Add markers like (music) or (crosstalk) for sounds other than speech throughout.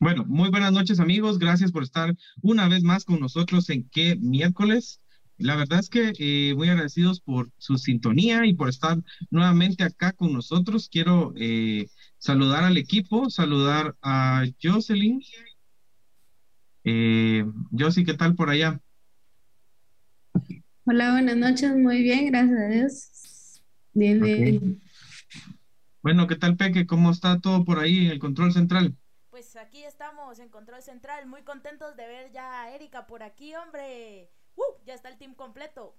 Bueno, muy buenas noches amigos, gracias por estar una vez más con nosotros en qué miércoles. La verdad es que eh, muy agradecidos por su sintonía y por estar nuevamente acá con nosotros. Quiero eh, saludar al equipo, saludar a Jocelyn. Eh, Josie, ¿qué tal por allá? Hola, buenas noches, muy bien, gracias a Dios. Bien, bien. Bueno, ¿qué tal Peque? ¿Cómo está todo por ahí en el control central? Pues aquí estamos en control central, muy contentos de ver ya a Erika por aquí, hombre. ¡Uh! Ya está el team completo.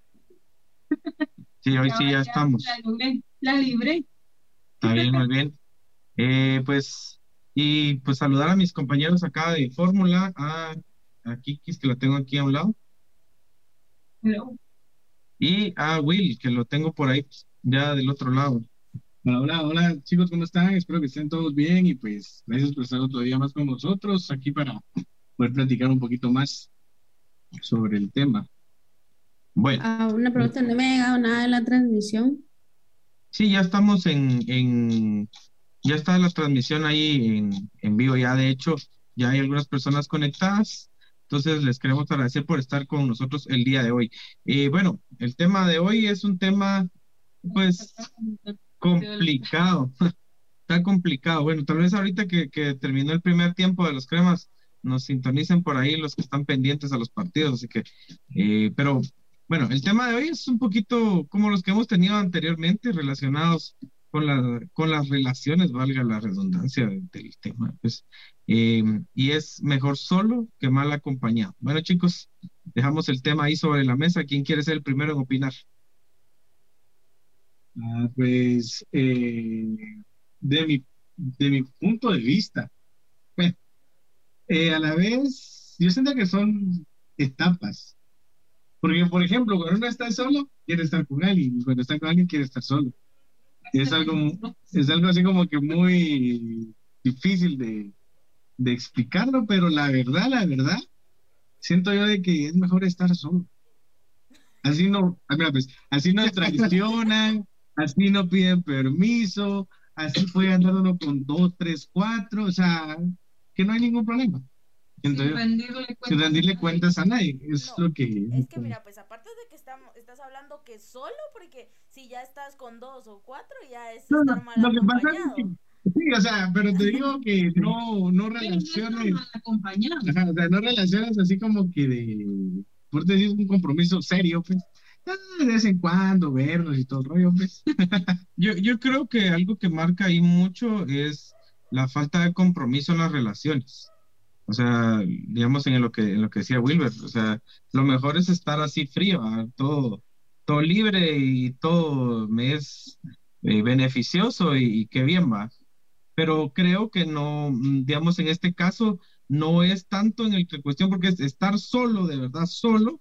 (laughs) Sí, hoy sí ya, estamos. La libre. Está bien, muy bien. Eh, pues, y pues saludar a mis compañeros acá de Fórmula, a, a Kikis, que la tengo aquí a un lado. Hello. Y a Will, que lo tengo por ahí ya del otro lado. Hola, hola, hola chicos, ¿cómo están? Espero que estén todos bien y pues gracias por estar otro día más con nosotros aquí para poder platicar un poquito más sobre el tema. Bueno. Ah, una pregunta, no me ha llegado nada de la transmisión. Sí, ya estamos en, en ya está la transmisión ahí en, en vivo, ya de hecho, ya hay algunas personas conectadas. Entonces, les queremos agradecer por estar con nosotros el día de hoy. Y bueno, el tema de hoy es un tema, pues, complicado. (laughs) Está complicado. Bueno, tal vez ahorita que, terminó el primer tiempo de los cremas, nos sintonicen por ahí los que están pendientes a los partidos. Así que, eh, pero bueno, el tema de hoy es un poquito como los que hemos tenido anteriormente relacionados con, la, con las relaciones, valga la redundancia del tema. Pues, eh, y es mejor solo que mal acompañado. Bueno, chicos, dejamos el tema ahí sobre la mesa. ¿Quién quiere ser el primero en opinar? Ah, pues eh, de, mi, de mi punto de vista, bueno, eh, a la vez yo siento que son etapas. Porque, por ejemplo, cuando uno está solo, quiere estar con alguien, y cuando está con alguien, quiere estar solo. Es algo, es algo así como que muy difícil de, de explicarlo, pero la verdad, la verdad, siento yo de que es mejor estar solo. Así no, ah, mira, pues, así no (laughs) traicionan, así no piden permiso, así puede andar uno con dos, tres, cuatro, o sea, que no hay ningún problema. Entonces, sin rendirle cuentas, sin rendirle cuentas a nadie, es No, lo que... Es que mira, pues aparte de que estamos, estás hablando que solo, porque si ya estás con dos o cuatro, ya es No, no, estar mal lo que pasa es que, sí, o sea, pero te digo que (laughs) no, no no relaciones, ajá, o sea, no relaciones así como que de, por decir un compromiso serio, pues, de vez en cuando vernos y todo el (laughs) yo creo que algo que marca ahí mucho es la falta de compromiso en las relaciones. O sea, digamos en lo que, en lo que decía Wilber, o sea, lo mejor es estar así frío, ¿ah? todo, todo libre y todo me es eh, beneficioso y, y qué bien va. Pero creo que no, mm, digamos, en este caso no es tanto en el que cuestión, porque es estar solo, de verdad, solo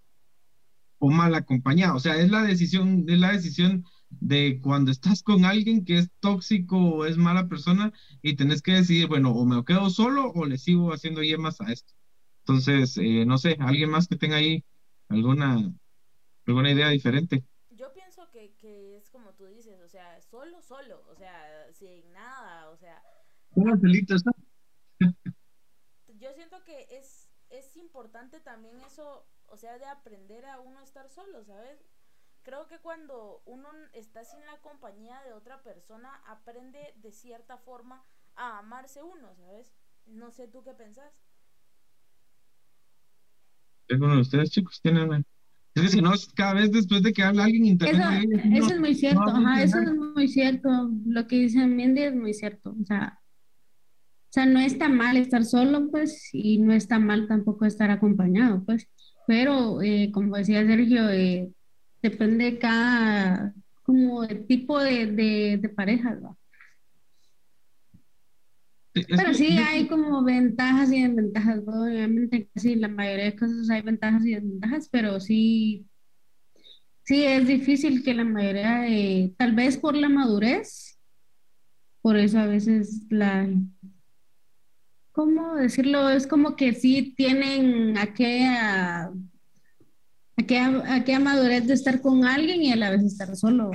o mal acompañado. O sea, es la decisión, es la decisión de cuando estás con alguien que es tóxico o es mala persona y tenés que decidir, bueno, o me quedo solo o le sigo haciendo yemas a esto. Entonces, eh, no sé, alguien más que tenga ahí alguna, alguna idea diferente. Yo pienso que, que es como tú dices, o sea, solo, solo, o sea, sin nada, o sea, pelita, ¿sabes? yo siento que es, es importante también eso, o sea, de aprender a uno estar solo, ¿sabes? Creo que cuando uno está sin la compañía de otra persona, aprende de cierta forma a amarse uno, ¿sabes? No sé tú qué pensás. ¿Alguno de ustedes, chicos, tienen? una? Es que si no, cada vez después de que habla alguien Eso, internet, eso es muy cierto, ajá, eso es muy cierto. Lo que dice Mindy es muy cierto. O sea, o sea, no está mal estar solo, pues, y no está mal tampoco estar acompañado, pues. Pero, eh, como decía Sergio, eh, depende de cada, como el tipo de, de, de pareja, ¿va? Pero sí hay como ventajas y desventajas, ¿no? Obviamente, sí, la mayoría de cosas hay ventajas y desventajas, pero sí, sí es difícil que la mayoría de, tal vez por la madurez, por eso a veces la, ¿cómo decirlo? Es como que sí tienen aquella, aquella, aquella madurez de estar con alguien y a la vez estar solo,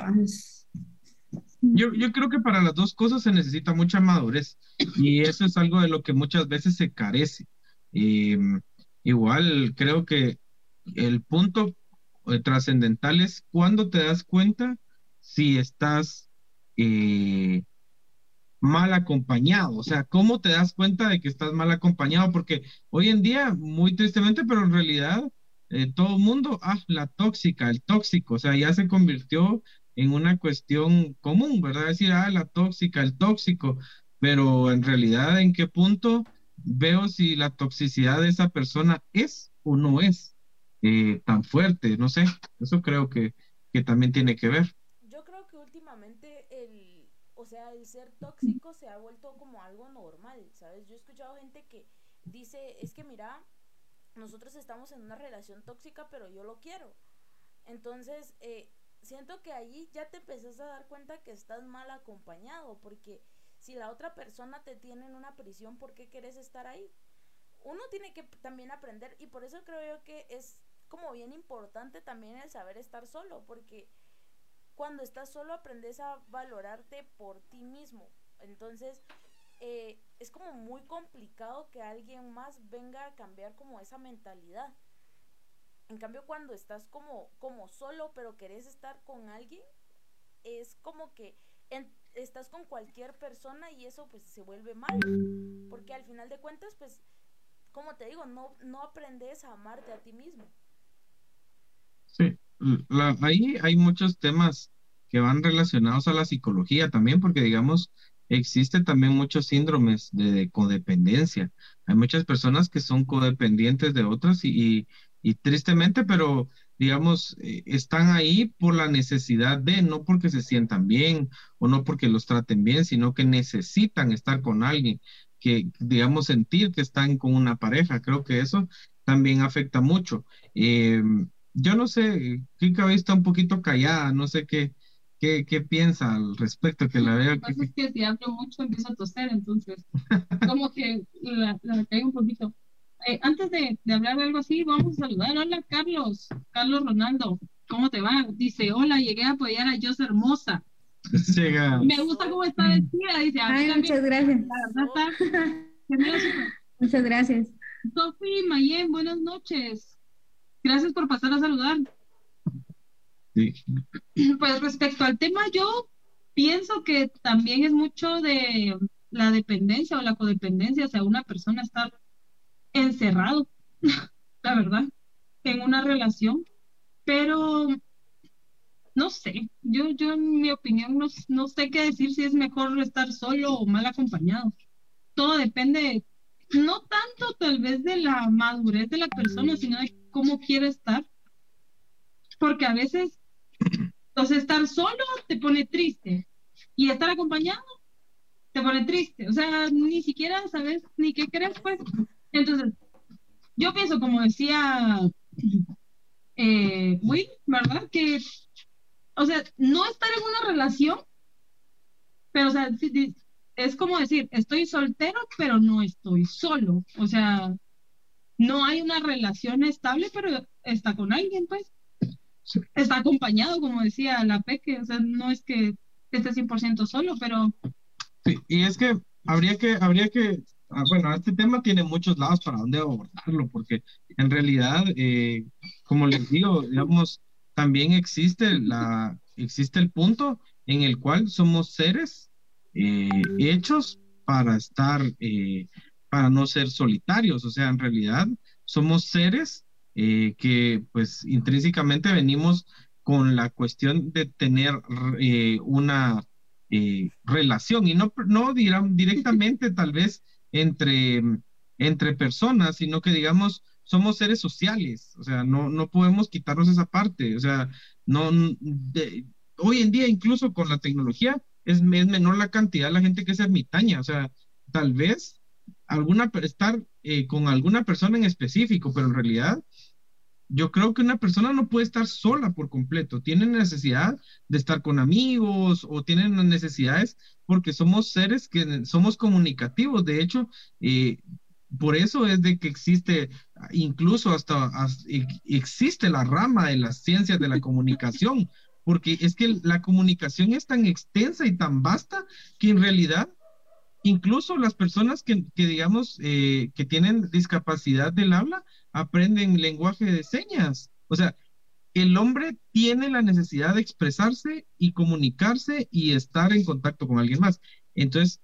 Yo, yo creo que para las dos cosas se necesita mucha madurez y eso es algo de lo que muchas veces se carece. Em, igual creo que el punto eh, trascendental es cuando te das cuenta si estás eh, mal acompañado, o sea, ¿cómo te das cuenta de que estás mal acompañado? Porque hoy en día, muy tristemente, pero en realidad eh, todo el mundo, ah, la tóxica, el tóxico, o sea, ya se convirtió en una cuestión común, ¿verdad? Decir, ah, la tóxica, el tóxico, pero en realidad, ¿en qué punto veo si la toxicidad de esa persona es o no es eh, tan fuerte? No sé, eso creo que, que también tiene que ver. Yo creo que últimamente el, o sea, el ser tóxico se ha vuelto como algo normal, ¿sabes? Yo he escuchado gente que dice, es que mira, nosotros estamos en una relación tóxica, pero yo lo quiero. Entonces, eh, siento que ahí ya te empezás a dar cuenta que estás mal acompañado, porque si la otra persona te tiene en una prisión, ¿por qué quieres estar ahí? Uno tiene que también aprender, y por eso creo yo que es como bien importante también el saber estar solo, porque cuando estás solo aprendes a valorarte por ti mismo. Entonces, eh, es como muy complicado que alguien más venga a cambiar como esa mentalidad. En cambio, cuando estás como, como solo, pero querés estar con alguien, es como que estás con cualquier persona y eso pues se vuelve mal. Porque al final de cuentas, pues, como te digo, no, no aprendes a amarte a ti mismo. Sí, ahí hay muchos temas que van relacionados a la psicología también, porque digamos, existe también muchos síndromes de, codependencia. Hay muchas personas que son codependientes de otras y, y, tristemente, pero digamos, eh, están ahí por la necesidad de, no porque se sientan bien o no porque los traten bien, sino que necesitan estar con alguien, que digamos sentir que están con una pareja. Creo que eso también afecta mucho. Eh, yo no sé, Kika está un poquito callada, no sé qué, ¿Qué, qué piensa al respecto? Que la veo. Lo que pasa es que si hablo mucho empiezo a toser, entonces como que la, la caigo un poquito. Eh, antes de, de, hablar de algo así, vamos a saludar. Hola, Carlos. Carlos Ronaldo. ¿Cómo te va? Dice, hola, llegué a apoyar a Jos Hermosa. Llega. Me gusta cómo está vestida. Dice, Ay, muchas gracias. (laughs) muchas gracias. Sofi Mayen, buenas noches. Gracias por pasar a saludar. (clears throat) Pues respecto al tema, yo pienso que también es mucho de la dependencia o la codependencia, o sea, una persona estar encerrado, (laughs) la verdad, en una relación, pero no sé, yo, yo en mi opinión no, no sé qué decir si es mejor estar solo o mal acompañado. Todo depende, no tanto tal vez de la madurez de la persona, sino de cómo quiere estar, porque a veces entonces, estar solo te pone triste y estar acompañado te pone triste. O sea, ni siquiera sabes ni qué crees, pues. Entonces, yo pienso, como decía eh, Will, ¿verdad? Que, o sea, no estar en una relación, pero, o sea, es como decir, estoy soltero, pero no estoy solo. O sea, no hay una relación estable, pero está con alguien, pues. Está acompañado, como decía la Peque, o sea, no es que esté 100% solo, pero... Sí, y es que habría que, habría que, ah, bueno, este tema tiene muchos lados para dónde abordarlo, porque en realidad, eh, como les digo, digamos, también existe, la, existe el punto en el cual somos seres eh, hechos para estar, eh, para no ser solitarios, o sea, en realidad somos seres eh, que pues intrínsecamente venimos con la cuestión de tener eh, una eh, relación y no, no dirán directamente (laughs) tal vez entre, entre personas, sino que digamos somos seres sociales, o sea, no, no podemos quitarnos esa parte, o sea, no, hoy en día incluso con la tecnología es, es menor la cantidad de la gente que es ermitaña, o sea, tal vez alguna, estar con alguna persona en específico, pero en realidad yo creo que una persona no puede estar sola por completo, tiene necesidad de estar con amigos o tienen necesidades porque somos seres que somos comunicativos. De hecho, eh, por eso es de que existe, incluso hasta, existe la rama de las ciencias de la (laughs) comunicación, porque es que la comunicación es tan extensa y tan vasta que en realidad incluso las personas que, digamos, eh, que tienen discapacidad del habla, aprenden lenguaje de señas. O sea, el hombre tiene la necesidad de expresarse y comunicarse y estar en contacto con alguien más. Entonces,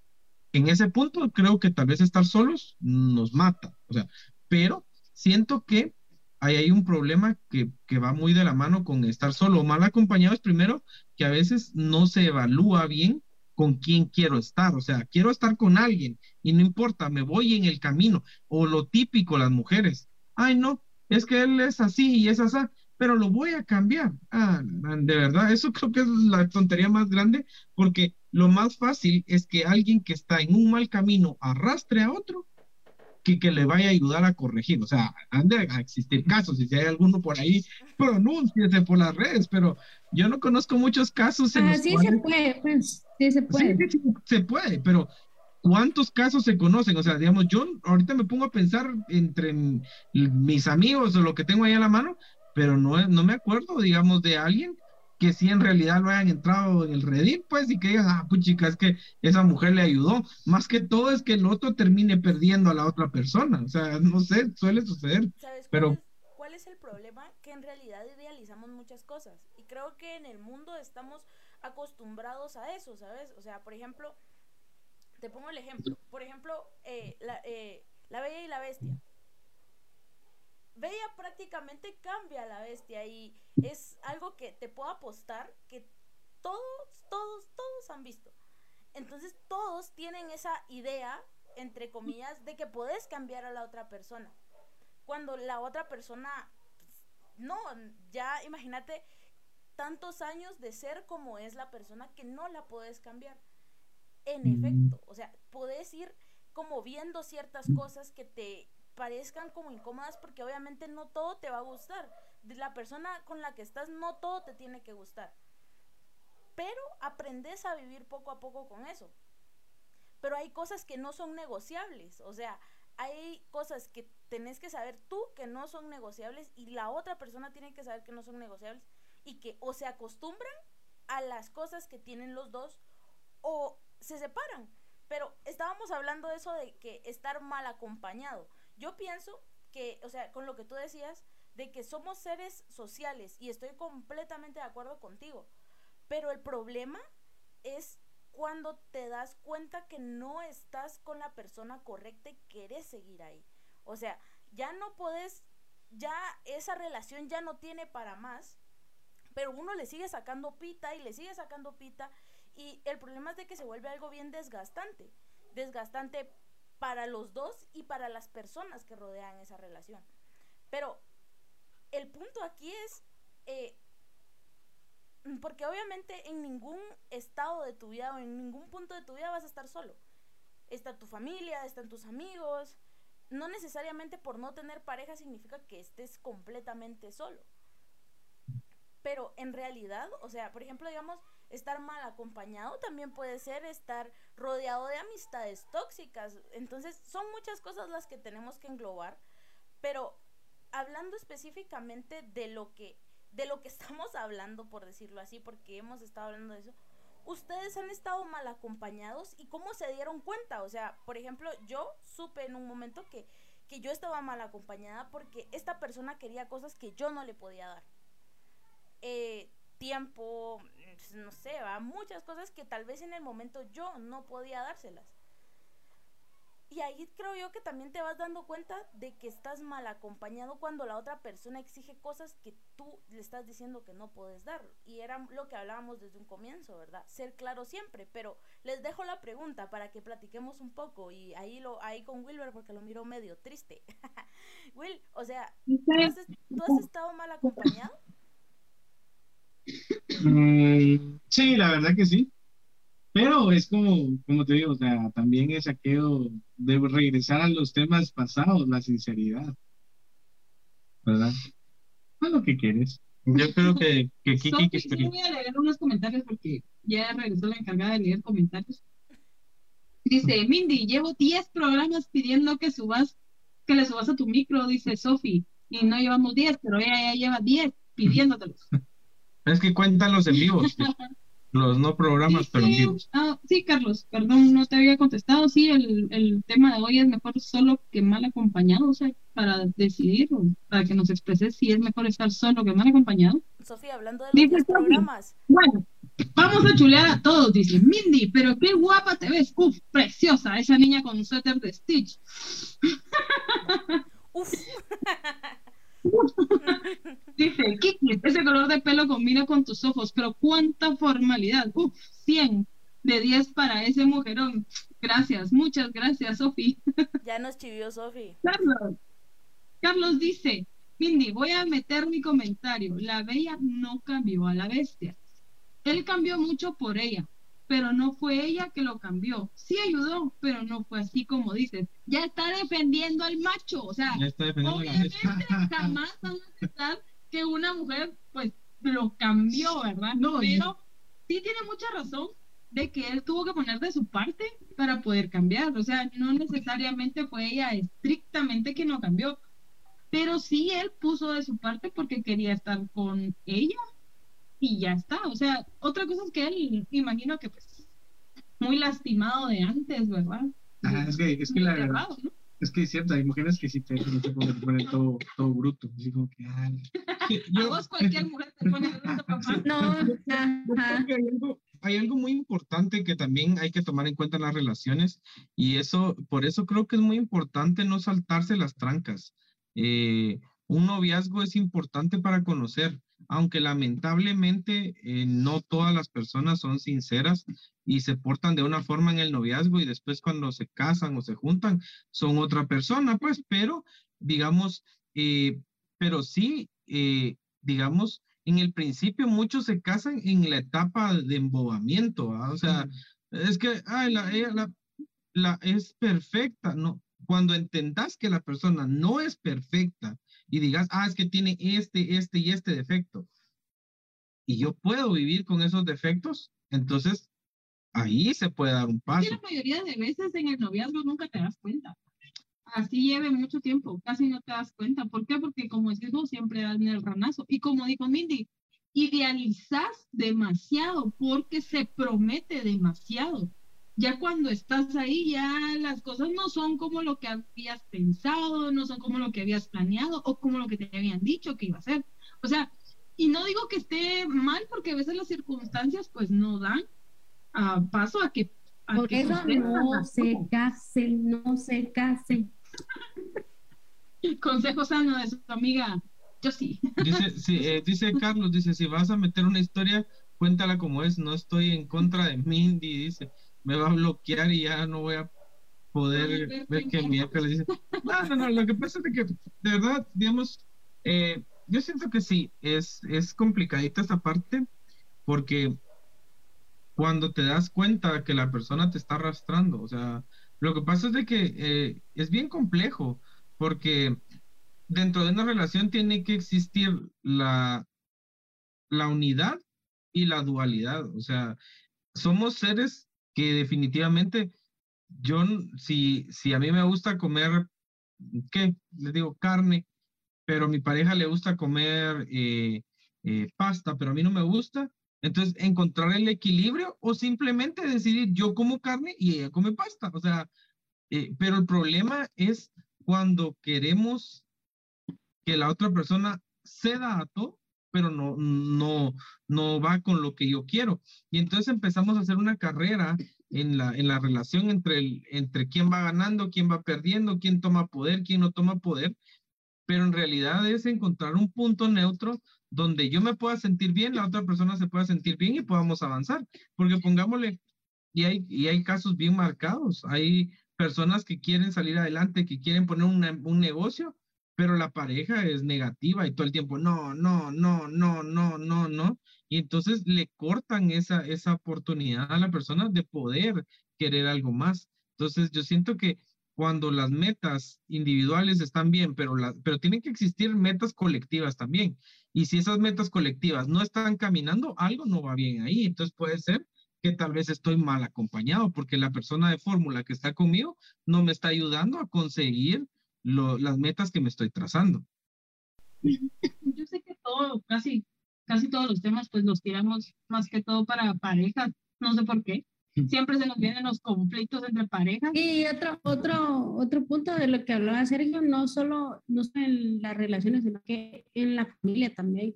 en ese punto, creo que tal vez estar solos nos mata. O sea, pero siento que hay un problema que, que va muy de la mano con estar solo o mal acompañado. Es primero que a veces no se evalúa bien con quién quiero estar, o sea, quiero estar con alguien y no importa, me voy en el camino, o lo típico las mujeres, ay no, es que él es así y es así, pero lo voy a cambiar. Ah, de verdad, eso (laughs) creo que es la tontería más grande, porque lo más fácil es que alguien que está en un mal camino arrastre a otro que, que le vaya a ayudar a corregir. O sea, han de existir casos, y si hay alguno por ahí, pronúnciese por las redes, pero yo no conozco muchos casos. En ah, sí se puede, pues, sí se puede. Sí, se puede, pero ¿cuántos casos se conocen? O sea, digamos, yo ahorita me pongo a pensar entre mis amigos o lo que tengo ahí a la mano, pero no, no me acuerdo, digamos, de alguien que sí en realidad lo hayan entrado en el Reddit, pues, y que digan, ah, pues chica, es que esa mujer le ayudó. Más que todo es que el otro termine perdiendo a la otra persona. O sea, no sé, suele suceder. ¿Sabes pero... es el problema? Que en realidad idealizamos muchas cosas. Y creo que en el mundo estamos acostumbrados a eso, ¿sabes? O sea, por ejemplo, te pongo el ejemplo. Por ejemplo, eh, la, eh, la Bella y la Bestia. Bella prácticamente cambia a la bestia y es algo que te puedo apostar que todos, todos, todos han visto. Entonces todos tienen esa idea, entre comillas, de que puedes cambiar a la otra persona. Cuando la otra persona, no, ya imagínate tantos años de ser como es la persona que no la puedes cambiar. En efecto, o sea, puedes ir como viendo ciertas cosas que te parezcan como incómodas porque obviamente no todo te va a gustar. De la persona con la que estás no todo te tiene que gustar. Pero aprendes a vivir poco a poco con eso. Pero hay cosas que no son negociables. O sea, hay cosas que tenés que saber tú que no son negociables y la otra persona tiene que saber que no son negociables y que o se acostumbran a las cosas que tienen los dos o se separan. Pero estábamos hablando de eso de que estar mal acompañado. Yo pienso que, o sea, con lo que tú decías, de que somos seres sociales y estoy completamente de acuerdo contigo, pero el problema es cuando te das cuenta que no estás con la persona correcta y querés seguir ahí. O sea, ya no puedes, ya esa relación ya no tiene para más, pero uno le sigue sacando pita y le sigue sacando pita y el problema es de que se vuelve algo bien desgastante. Desgastante para los dos y para las personas que rodean esa relación. Pero el punto aquí es, eh, porque obviamente en ningún estado de tu vida o en ningún punto de tu vida vas a estar solo. Está tu familia, están tus amigos. No necesariamente por no tener pareja significa que estés completamente solo. Pero en realidad, o sea, por ejemplo, digamos, estar mal acompañado también puede ser estar rodeado de amistades tóxicas. Entonces, son muchas cosas las que tenemos que englobar, pero hablando específicamente de lo que de lo que (laughs) estamos hablando, por decirlo así, porque hemos estado hablando de eso. Ustedes han estado mal acompañados y cómo se dieron cuenta, o sea, por ejemplo, yo supe en un momento que que yo estaba mal acompañada porque esta persona quería cosas que yo no le podía dar. Eh, tiempo, pues, no sé, va, muchas cosas que tal vez en el momento yo no podía dárselas. Y ahí creo yo que también te vas dando cuenta de que estás mal acompañado cuando la otra persona exige cosas que tú le estás diciendo que no puedes dar. Y era lo que hablábamos desde un comienzo, ¿verdad? Ser claro siempre, pero les dejo la pregunta para que platiquemos un poco y ahí lo ahí con Wilber porque lo miro medio triste. (laughs) Will, o sea, ¿tú has estado mal acompañado? Mm, sí, la verdad que sí. Pero es como, como te digo, o sea, también es aquello de regresar a los temas pasados, la sinceridad. ¿Verdad? A lo que quieres. Yo creo que, que (laughs) Kiki... que sí, voy a leer unos comentarios porque ya regresó la encargada de leer comentarios. Dice, Mindy, llevo 10 programas pidiendo que subas, que le subas a tu micro, dice Sofi, y no llevamos 10, pero ella ya lleva 10 pidiéndotelos. Es que cuentan los en vivos, (laughs) los no programas, pero en. Ah, sí, Carlos, perdón, no te había contestado. Sí, el, el tema de hoy es mejor solo que mal acompañado, o sea, para decidir, o para que nos expreses si es mejor estar solo que mal acompañado. Sofía, hablando de los programas. Bueno, vamos a chulear a todos, dice Mindy, pero qué guapa te ves. Uf, preciosa, esa niña con suéter de Stitch. Uf. (laughs) (laughs) (laughs) Dice, Kiki, ese color de pelo combina con tus ojos, pero cuánta formalidad. Uf, 100 de 10 para ese mujerón. Gracias, muchas gracias, Sofi. (laughs) Ya nos chivió Sofi. Carlos. Carlos dice, Mindy, voy a meter mi comentario. La bella no cambió a la bestia. Él cambió mucho por ella pero no fue ella que lo cambió. Sí ayudó, pero no fue así como dices. Ya está defendiendo al macho, o sea, obviamente jamás van a aceptar que una mujer pues lo cambió, ¿verdad? No, pero sí tiene mucha razón de que él tuvo que poner de su parte para poder cambiar, o sea, no necesariamente fue ella estrictamente que no cambió, pero sí él puso de su parte porque quería estar con ella y ya está. O sea, otra cosa es que él, imagino que pues, muy lastimado de antes, ¿verdad? es que, es que la verdad, es que es cierto, hay mujeres que sí te, te ponen, todo, todo bruto, así como que, ay. Yo, vos cualquier mujer te pone bruto, papá. (laughs) No, hay algo, hay algo muy importante que también hay que tomar en cuenta en las relaciones y eso, por eso creo que es muy importante no saltarse las trancas. Eh, un noviazgo es importante para conocer, aunque lamentablemente eh, no todas las personas son sinceras y se portan de una forma en el noviazgo y después cuando se casan o se juntan son otra persona, pues, pero digamos, eh, pero sí, eh, digamos, en el principio muchos se casan en la etapa de embobamiento, o sea, es que, ay, la, ella, la, la, es perfecta, no, cuando entendas que la persona no es perfecta y digas, ah, es que tiene este, este y este defecto, y yo puedo vivir con esos defectos, entonces ahí se puede dar un paso. la mayoría de veces en el noviazgo nunca te das cuenta. Así lleve mucho tiempo, casi no te das cuenta. ¿Por qué? Porque como decís vos, siempre dan el ranazo. Y como dijo Mindy, idealizas demasiado porque se promete demasiado ya cuando estás ahí, ya las cosas no son como lo que habías pensado, no son como lo que habías planeado o como lo que te habían dicho que iba a ser. O sea, y no digo que esté mal porque a veces las circunstancias pues no dan a paso a que... Por eso no se casen, no (laughs) se casen. Consejo sano de su amiga, yo sí. (laughs) Dice, sí, eh, dice Carlos, dice, si vas a meter una historia, cuéntala como es, no estoy en contra de Mindy, dice me va a bloquear y ya no voy a poder ver que mi le dice. No, no, no, lo que pasa es que, de verdad, digamos, eh, yo siento que sí, es, es complicadita esta parte, porque cuando te das cuenta que la persona te está arrastrando, o sea, lo que pasa es de que eh, es bien complejo, porque dentro de una relación tiene que existir la, la unidad y la dualidad, o sea, somos seres que definitivamente yo, si, si a mí me gusta comer, ¿qué? Les digo carne, pero a mi pareja le gusta comer eh, eh, pasta, pero a mí no me gusta, entonces encontrar el equilibrio o simplemente decidir yo como carne y ella come pasta, o sea, eh, pero el problema es cuando queremos que la otra persona ceda a todo pero no, no, no va con lo que yo quiero. Y entonces empezamos a hacer una carrera en la, en la relación entre, el, entre quién va ganando, quién va perdiendo, quién toma poder, quién no toma poder, pero en realidad es encontrar un punto neutro donde yo me pueda sentir bien, la otra persona se pueda sentir bien y podamos avanzar. Porque pongámosle, y hay, y hay casos bien marcados, hay personas que quieren salir adelante, que quieren poner un negocio, pero la pareja es negativa y todo el tiempo, no, no, no, no, no, no, no. Y entonces le cortan esa, esa oportunidad a la persona de poder querer algo más. Entonces yo siento que cuando las metas individuales están bien, pero, la, pero tienen que existir metas colectivas también. Y si esas metas colectivas no están caminando, algo no va bien ahí. Entonces puede ser que tal vez estoy mal acompañado porque la persona de fórmula que está conmigo no me está ayudando a conseguir las metas que me estoy trazando. (laughs) Yo sé que todo, casi casi todos los temas pues los tiramos más que todo para parejas, no sé por qué. Siempre se nos vienen los conflictos entre parejas. Y otro, otro, otro punto de lo que hablaba Sergio, no solo, no solo en las relaciones, sino que en la familia también.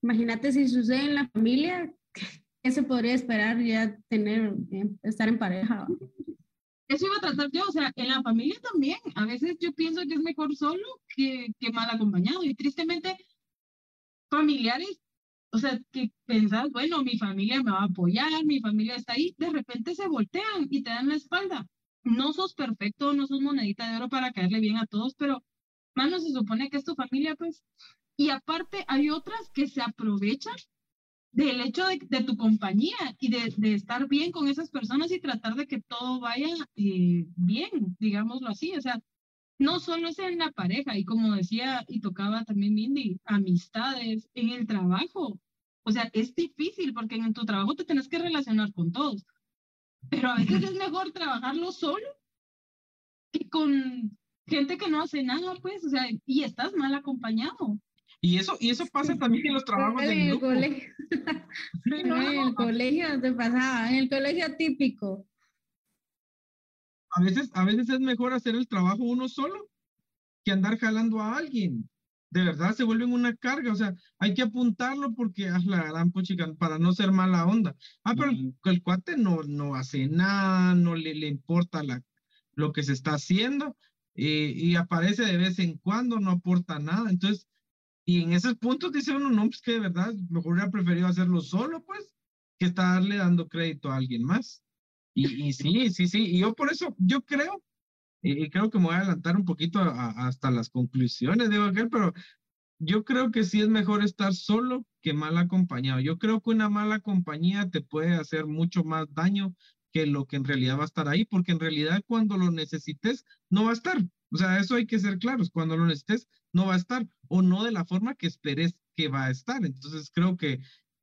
Imagínate si sucede en la familia, (laughs) ¿qué se podría esperar ya tener, eh, estar en pareja? Eso iba a tratar yo, o sea, en la familia también. A veces yo pienso que es mejor solo que, que mal acompañado. Y tristemente, familiares, o sea, que pensás, bueno, mi familia me va a apoyar, mi familia está ahí, de repente se voltean y te dan la espalda. No sos perfecto, no sos monedita de oro para caerle bien a todos, pero, mano, se supone que es tu familia, pues. Y aparte, hay otras que se aprovechan del hecho de, tu compañía y de, estar bien con esas personas y tratar de que todo vaya eh, bien, digámoslo así. O sea, no solo es en la pareja, y como decía y tocaba también Mindy, amistades, en el trabajo. O sea, es difícil porque en tu trabajo te tienes que relacionar con todos. Pero a veces es mejor trabajarlo solo que con gente que no hace nada, pues, o sea, y estás mal acompañado. Y eso, y eso pasa también en los trabajos En del el grupo. colegio. (laughs) En el colegio te pasaba, en el colegio típico. A veces, a veces es mejor hacer el trabajo uno solo que andar jalando a alguien. De verdad se vuelven una carga, o sea, hay que apuntarlo porque es la gran puchica para no ser mala onda. Ah, pero el, el cuate no, no hace nada, no le, le importa la, lo que se está haciendo eh, y aparece de vez en cuando, no aporta nada. Entonces, y en esos puntos dice uno, no, pues que de verdad mejor hubiera preferido hacerlo solo, pues, que estarle dando crédito a alguien más. Y, y sí, sí, sí, y yo por eso, yo creo, y creo que me voy a adelantar un poquito a, a, hasta las conclusiones, digo aquel, pero yo creo que sí es mejor estar solo que mal acompañado. Yo creo que una mala compañía te puede hacer mucho más daño que lo que en realidad va a estar ahí, porque en realidad cuando lo necesites no va a estar. O sea, eso hay que ser claros. Cuando lo necesites no va a estar o no de la forma que esperes que va a estar. Entonces creo que,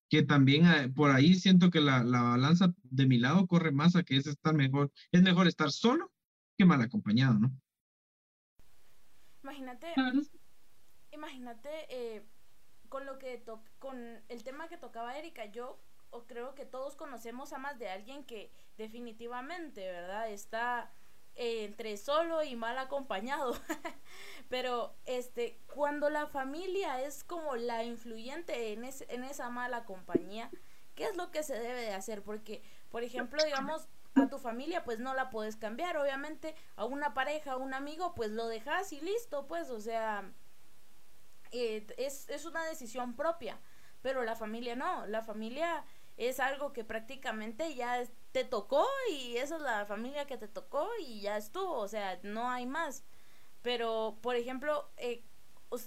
que también eh, por ahí siento que la, la balanza de mi lado corre más a que es estar mejor, es mejor estar solo que mal acompañado, ¿no? Imagínate, imagínate eh, con lo que to con el tema que tocaba Erika, yo o creo que todos conocemos a más de alguien que definitivamente, ¿verdad? Está entre solo y mal acompañado. (laughs) Pero este, cuando la familia es como la influyente en, es, en esa mala compañía, ¿qué es lo que se debe de hacer? Porque, por ejemplo, digamos, a tu familia pues no la puedes cambiar, obviamente a una pareja, a un amigo pues lo dejas y listo, pues, o sea, eh, es, es una decisión propia, pero la familia no, la familia es algo que prácticamente ya te tocó y esa es la familia que te tocó y ya estuvo, o sea, no hay más. Pero, por ejemplo, eh,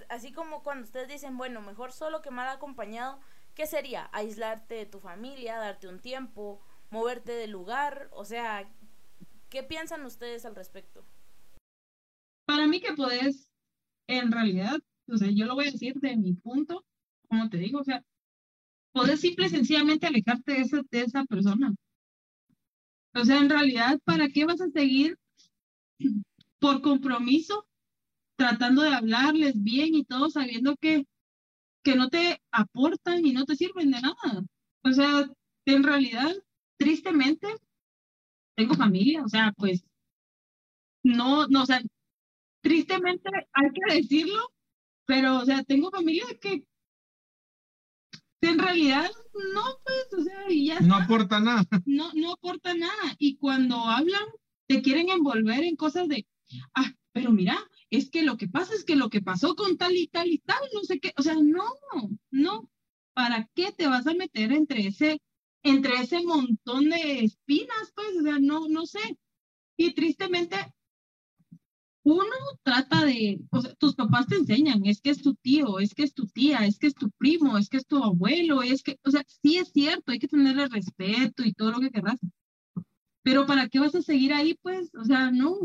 así como cuando ustedes dicen, bueno, mejor solo que mal acompañado, ¿qué sería? Aislarte de tu familia, darte un tiempo, moverte del lugar, o sea, ¿qué piensan ustedes al respecto? Para mí que podés, en realidad, o sea, yo lo voy a decir de mi punto, como te digo, o sea, podés simple y sencillamente alejarte de esa, de esa persona. O sea, en realidad, ¿para qué vas a seguir por compromiso tratando de hablarles bien y todo sabiendo que, que no te aportan y no te sirven de nada? O sea, en realidad, tristemente, tengo familia, o sea, pues, no, no, o sea, tristemente hay que decirlo, pero, o sea, tengo familia que en realidad no, pues, o sea, y ya No está. aporta nada. No, no aporta nada. Y cuando hablan, te quieren envolver en cosas de, ah, pero mira, es que lo que pasa es que lo que pasó con tal y tal y tal, no sé qué, o sea, no, no. ¿Para qué te vas a meter entre ese, entre ese montón de espinas, pues? O sea, no, no sé. Y tristemente, uno trata de, o sea, tus papás te enseñan, es que es tu tío, es que es tu tía, es que es tu primo, es que es tu abuelo, es que, o sea, sí es cierto, hay que tenerle respeto y todo lo que querrás. Pero ¿para qué vas a seguir ahí, pues? O sea, no.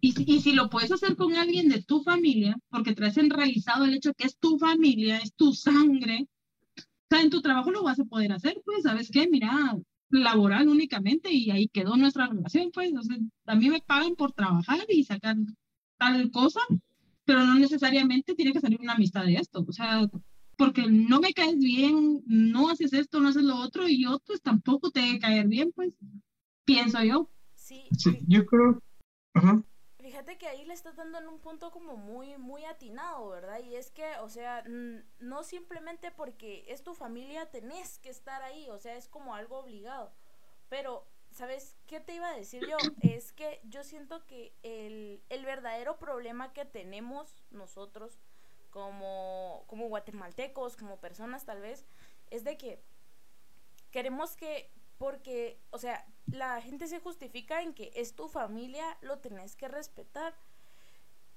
Y si, y si lo puedes hacer con alguien de tu familia, porque traes enraizado el hecho que es tu familia, es tu sangre, o sea, en tu trabajo lo vas a poder hacer, pues, ¿sabes qué? Mira, laboral únicamente y ahí quedó nuestra relación, pues, o sea, a mí me pagan por trabajar y sacar tal cosa, pero no necesariamente tiene que salir una amistad de esto, o sea, porque no me caes bien, no haces esto, no haces lo otro, y yo pues tampoco te debe caer bien, pues, pienso yo. Sí, Sí, yo creo. Ajá. Fíjate que ahí le estás dando en un punto como muy, muy atinado, ¿verdad? Y es que, o sea, no simplemente porque es tu familia tenés que estar ahí, o sea, es como algo obligado. Pero, ¿sabes qué te iba a decir yo? (clears throat) Es que yo siento que el, el verdadero problema que tenemos nosotros como, como guatemaltecos, como personas tal vez, es de que queremos que, porque, o sea, la gente se justifica en que es tu familia, lo tenés que respetar.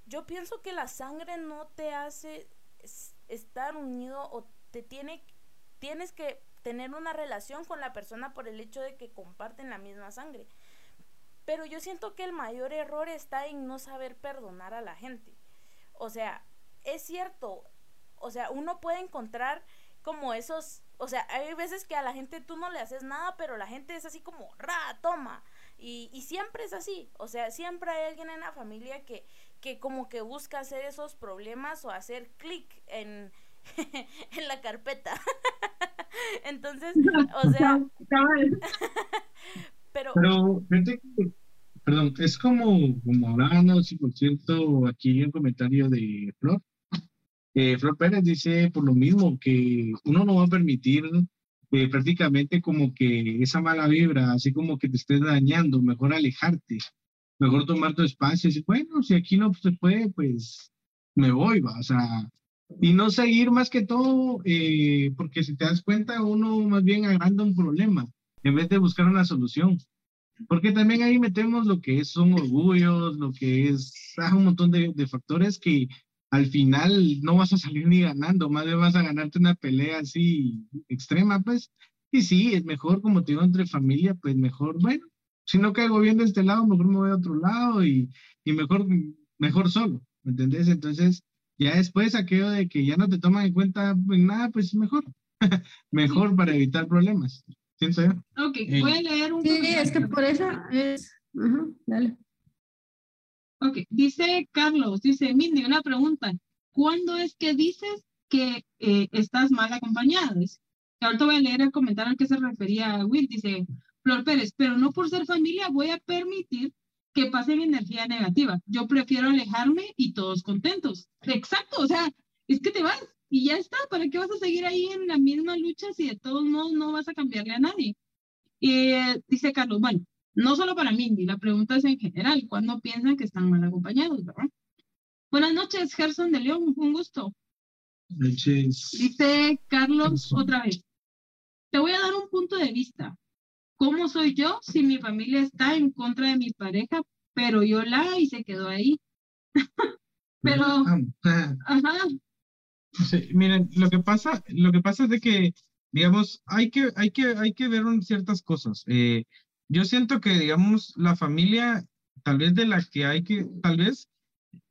Yo pienso que la sangre no te hace es- estar unido o te tiene, tienes que tener una relación con la persona por el hecho de que comparten la misma sangre. Pero yo siento que el mayor error está en no saber perdonar a la gente. O sea, es cierto, o sea, uno puede encontrar como esos, o sea, hay veces que a la gente tú no le haces nada, pero la gente es así como, ra, toma. Y, y siempre es así, o sea, siempre hay alguien en la familia que, que como que busca hacer esos problemas o hacer clic en, (laughs) en la carpeta. (laughs) Entonces, o (laughs) sea, pero... Pero, que, perdón, es como, como hablando, si por cierto, aquí en un comentario de Flor. Eh, Flor Pérez dice por lo mismo que uno no va a permitir eh, prácticamente como que esa mala vibra, así como que te estés dañando, mejor alejarte, mejor tomar tu espacio y bueno, si aquí no se puede, pues me voy, va, o sea, y no seguir más que todo, eh, porque si te das cuenta, uno más bien agranda un problema en vez de buscar una solución. Porque también ahí metemos lo que son orgullos, lo que es ah, un montón de factores que al final no vas a salir ni ganando, más bien vas a ganarte una pelea así extrema, pues. Y sí, es mejor, como te digo, entre familia, pues mejor, bueno, si no caigo bien de este lado, mejor me voy a otro lado y, y mejor, mejor solo, ¿me entendés? Entonces, ya después aquello de que ya no te toman en cuenta en nada, pues mejor, (laughs) mejor para evitar problemas, siento yo. Ok, voy a leer un Sí, es que por eso es. Ajá, dale. Ok, dice Carlos, dice Mindy, una pregunta. ¿Cuándo es que dices que eh, estás mal acompañada? Ahorita voy a leer el comentario al que se refería Will. Dice Flor Pérez, pero no por ser familia voy a permitir que pasen energía negativa. Yo prefiero alejarme y todos contentos. Exacto, o sea, es que te vas y ya está. ¿Para qué vas a seguir ahí en la misma lucha si de todos modos no vas a cambiarle a nadie? Eh, dice Carlos, bueno, no solo para Mindy, la pregunta es en general, ¿cuándo piensan que están mal acompañados, verdad? Buenas noches, Gerson de León, un gusto. Noches. Dice Carlos Gerson. otra vez, te voy a dar un punto de vista. ¿Cómo soy yo si mi familia está en contra de mi pareja, pero yo la y se quedó ahí? (laughs) pero, Ah, ajá, Sí, miren, lo que pasa, lo que pasa es de que, digamos, hay que, hay que, hay que ver ciertas cosas. Eh, yo siento que, digamos, la familia, tal vez de la que hay que, tal vez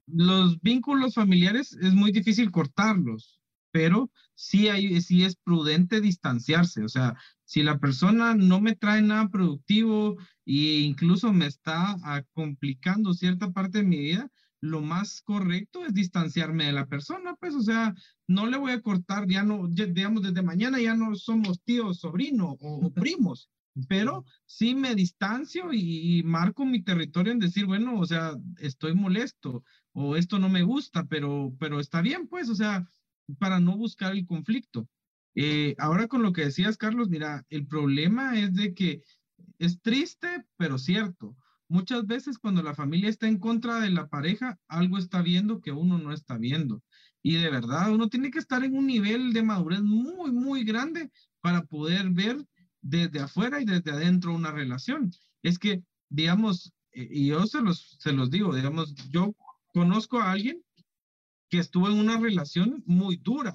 los vínculos familiares es muy difícil cortarlos, pero sí hay, sí es prudente distanciarse. O sea, si la persona no me trae nada productivo e incluso me está complicando cierta parte de mi vida, lo más correcto es distanciarme de la persona, pues, o sea, no le voy a cortar, ya no, ya, digamos, desde mañana ya no somos tíos, sobrino o, o (laughs) primos, pero sí me distancio y, marco mi territorio en decir, bueno, o sea, estoy molesto o esto no me gusta, pero, pero está bien, pues, o sea, para no buscar el conflicto. Eh, ahora con lo que decías, Carlos, mira, el problema es de que es triste, pero cierto. Muchas veces cuando la familia está en contra de la pareja, algo está viendo que uno no está viendo. Y de verdad, uno tiene que estar en un nivel de madurez muy, muy grande para poder ver desde afuera y desde adentro una relación. Es que, digamos, eh, y yo se los, se los digo, digamos, yo conozco a alguien que estuvo en una relación muy dura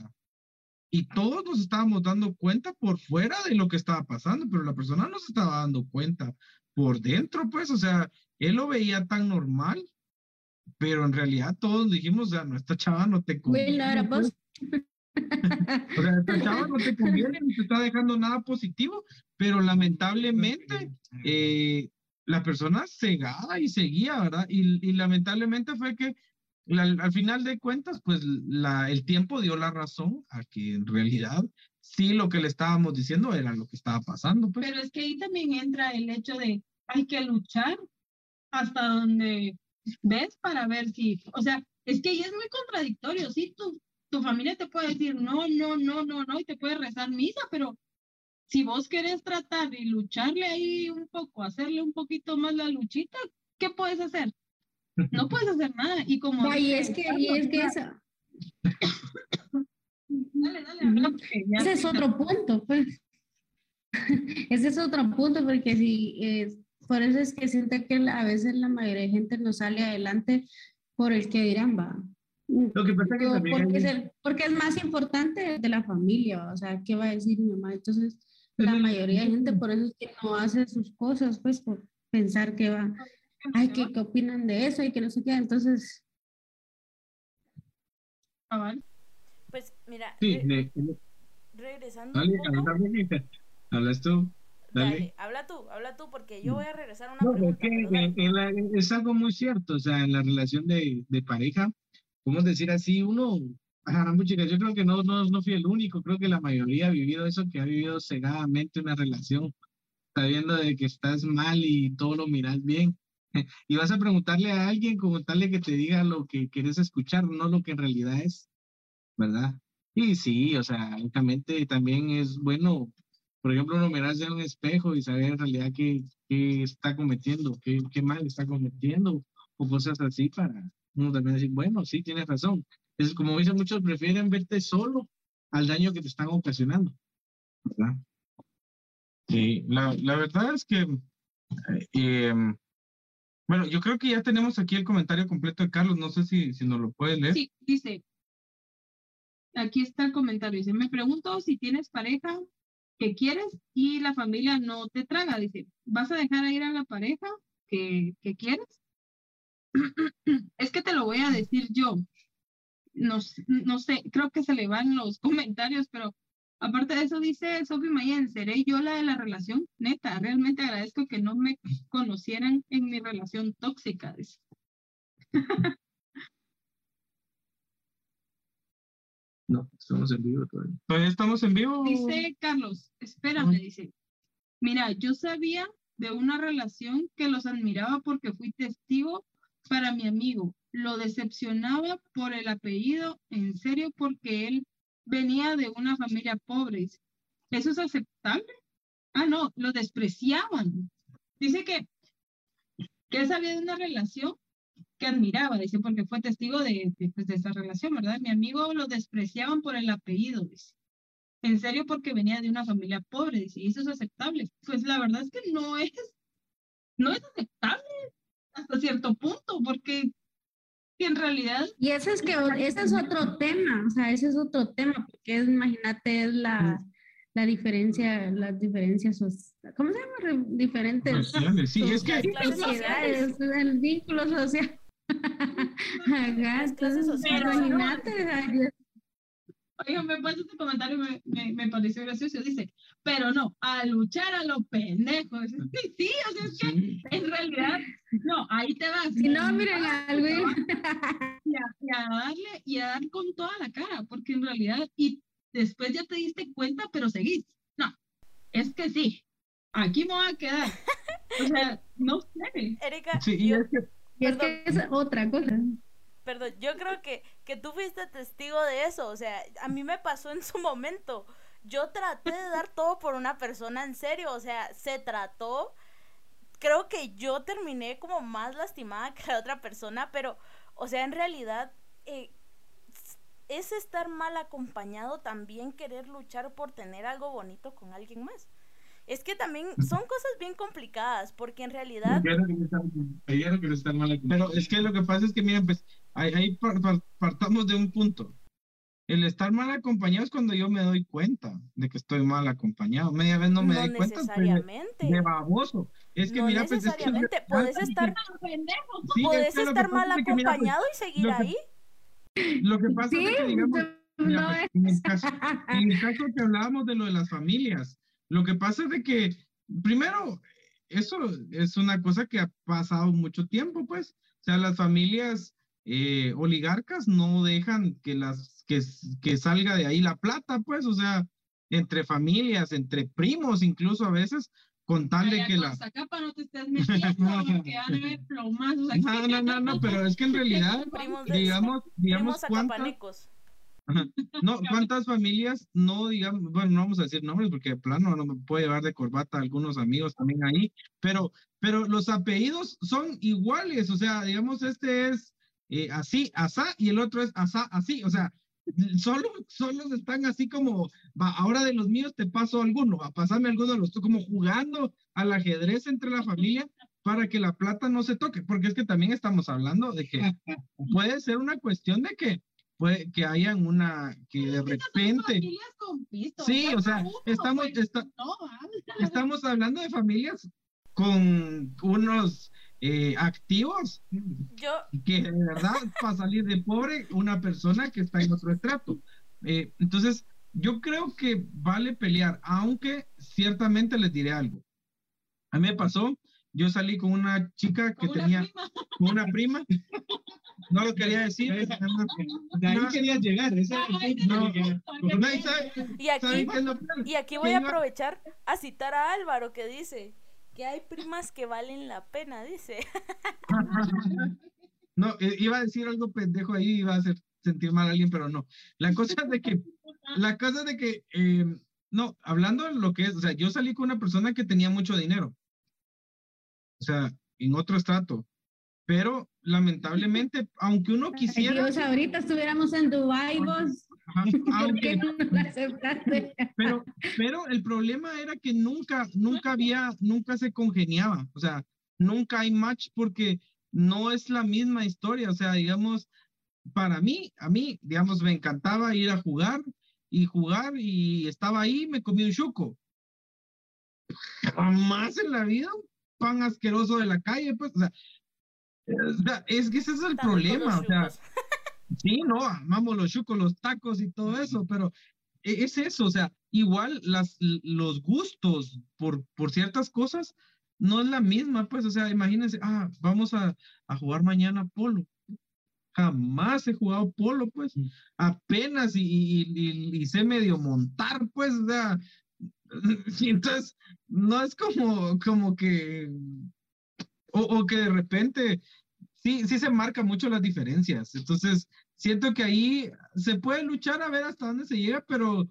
y todos nos estábamos dando cuenta por fuera de lo que estaba pasando, pero la persona no se estaba dando cuenta por dentro, pues, o sea, él lo veía tan normal, pero en realidad todos dijimos, o sea, no, esta chava no te Will, conviene. ¿no era pues. O sea, esta chava no te conviene, ni te está dejando nada positivo, pero lamentablemente eh, la persona cegada y seguía, ¿verdad? Y, y lamentablemente fue que al, final de cuentas, pues la, el tiempo dio la razón a que en realidad sí lo que le estábamos diciendo era lo que estaba pasando. Pues. Pero es que ahí también entra el hecho de hay que luchar hasta donde ves para ver si, o sea, es que ahí es muy contradictorio, sí, tu, tu familia te puede decir no, no, no, no, no, y te puede rezar misa, pero si vos querés tratar y lucharle ahí un poco, hacerle un poquito más la luchita, ¿qué puedes hacer? No (laughs) puedes hacer nada. Y como... Ay, es que, y es que eso... dale, dale, Ese es otro punto, pues. (laughs) Ese es otro punto, porque si, es por eso es que siento que a veces la mayoría de gente no sale adelante por el que dirán, va. Lo que pasa que también porque, es el, porque es más importante de la familia, o sea, ¿qué va a decir mi mamá? Entonces, la mayoría de gente por eso es que no hace sus cosas, pues por pensar que va, ay, ¿qué, qué opinan de eso y que no sé qué, entonces... Ah, pues mira, sí, regresando... Dale, hablas tú. Dale. habla tú, habla tú, porque yo voy a regresar a una pregunta. Es, algo muy cierto, o sea, en la relación de, de pareja, ¿cómo decir así? Uno, chicas, yo creo que no, no, no fui el único, creo que la mayoría ha vivido eso, que ha vivido cegadamente una relación, sabiendo de que estás mal y todo lo miras bien. (laughs) Y vas a preguntarle a alguien como tal que te diga lo que quieres escuchar, no lo que en realidad es, ¿verdad? Y sí, o sea, únicamente también es bueno por ejemplo, uno mirarse en un espejo y saber en realidad qué, qué está cometiendo, qué, qué, mal está cometiendo, o cosas así para uno también decir, bueno, sí, tienes razón. Es como dicen muchos, prefieren verte solo al daño que te están ocasionando. ¿verdad? Sí, la, la verdad es que, eh, em, bueno, yo creo que ya tenemos aquí el comentario completo de Carlos, no sé si, si nos lo puedes leer. Sí, dice, aquí está el comentario, dice, me pregunto si tienes pareja que quieres y la familia no te traga. Dice, ¿vas a dejar a ir a la pareja que, que quieres? (clears throat) es que te lo voy a decir yo. No, no sé, creo que se le van los (laughs) comentarios, pero aparte de eso dice Sophie Mayen, ¿seré yo la de la relación? Neta, realmente agradezco que no me conocieran en mi relación tóxica. (laughs) No, estamos en vivo todavía. Todavía estamos en vivo. Dice Carlos, espérame, dice. Mira, yo sabía de una relación que los admiraba porque fui testigo para mi amigo. Lo decepcionaba por el apellido, en serio, porque él venía de una familia pobre. ¿Eso es aceptable? Ah, no, lo despreciaban. Dice que, que él sabía de una relación que admiraba, dice, porque fue testigo de, pues, de esa relación, ¿verdad? Mi amigo lo despreciaban por el apellido, dice. En serio, porque venía de una familia pobre, dice, y eso es aceptable. Pues la verdad es que no es, no es aceptable hasta cierto punto, porque en realidad... Y ese es que, ese es otro tema, o sea, ese es otro tema, porque es, imagínate, es la, la diferencia, las diferencias, ¿cómo se llama? Diferentes sí, es que sociedades, el vínculo social. entonces, imagínate. Oigan, me pasa este comentario, me, me, me, pareció gracioso. Dice, pero no, a luchar a los pendejos. Sí, sí, o sea, es que en realidad, no, ahí te vas. Si no, miren algo. Y a, y a darle, y a dar con toda la cara, porque en realidad, y después ya te diste cuenta, pero seguís. No, es que sí, aquí me voy a quedar. O sea, no sé. (laughs) Erika, sí, es que y es que es otra cosa. Perdón, yo creo que, que tú fuiste testigo de eso. O sea, a mí me pasó en su momento. Yo traté de dar todo por una persona en serio. O sea, se trató. Creo que yo terminé como más lastimada que la otra persona, pero, o sea, en realidad eh, es estar mal acompañado también querer luchar por tener algo bonito con alguien más. Es que también son cosas bien complicadas, porque en realidad... Pero es que lo que pasa es que, miren, pues ahí, partamos de un punto. El estar mal acompañado es cuando yo me doy cuenta de que estoy mal acompañado. Media vez no me doy cuenta. Pues, necesariamente. de, baboso. Es que mira, pues puedes estar, puedes estar mal acompañado y seguir ahí. Lo que pasa es que, digamos, pues, en, el caso, (laughs) en el caso que hablábamos de lo de las familias, lo que pasa es de que, primero, eso es una cosa que ha pasado mucho tiempo, pues. O sea, las familias eh, oligarcas no dejan que las que, que salga de ahí la plata, pues, o sea, entre familias, entre primos, incluso a veces, con tal de que la... no te estés metiendo, (laughs) porque No, no, no, no, pero es que en (laughs) realidad, digamos, digamos, ¿cuántas, no, ¿cuántas familias no, digamos, bueno, no vamos a decir nombres porque de plano no me puede llevar de corbata a algunos amigos también ahí, pero, pero los apellidos son iguales, o sea, digamos, este es eh, así, asá, y el otro es asá, así, o sea, solo, solo están así como, va, ahora de los míos te paso alguno, a pasarme alguno de los, como jugando al ajedrez entre la familia para que la plata no se toque, porque es que también estamos hablando de que (laughs) puede ser una cuestión de que puede que hayan una que de repente sí o sea estamos estamos hablando de familias con unos eh, activos. Yo que de verdad para salir de pobre una persona que está en otro estrato. Eh, entonces yo creo que vale pelear aunque ciertamente les diré algo. A mí me pasó yo salí con una chica que tenía una prima. No lo quería decir. De ahí quería llegar. y aquí, y aquí voy a aprovechar a citar a Álvaro que dice que hay primas que valen la pena, dice. (laughs) No, iba a decir algo pendejo ahí, iba a hacer sentir mal a alguien, pero no. La cosa es de que, la cosa de que, eh, no, hablando de lo que es, o sea, yo salí con una persona que tenía mucho dinero. O sea, en otro estrato pero lamentablemente, aunque uno quisiera... Dios, ahorita estuviéramos en Dubái, vos. (laughs) aunque, no (laughs) pero, pero el problema era que nunca, nunca había, nunca se congeniaba, o sea, nunca hay match porque no es la misma historia, o sea, digamos, para mí, a mí, digamos, me encantaba ir a jugar y jugar y estaba ahí, me comí un chuco. Jamás en la vida un pan asqueroso de la calle, pues, o sea, es que ese es el problema, o sea, sí, no, amamos los chucos, los tacos y todo eso, pero e, es eso, o sea, igual las, los gustos por, por ciertas cosas no es la misma, pues, o sea, imagínense, ah, vamos a, a jugar mañana polo. Jamás he jugado polo, pues, apenas y, y, y, sé medio montar, pues, o sea, (laughs) entonces, no es como, como que o, que de repente sí, sí se marcan mucho las diferencias. Entonces, siento que ahí se puede luchar a ver hasta dónde se llega, pero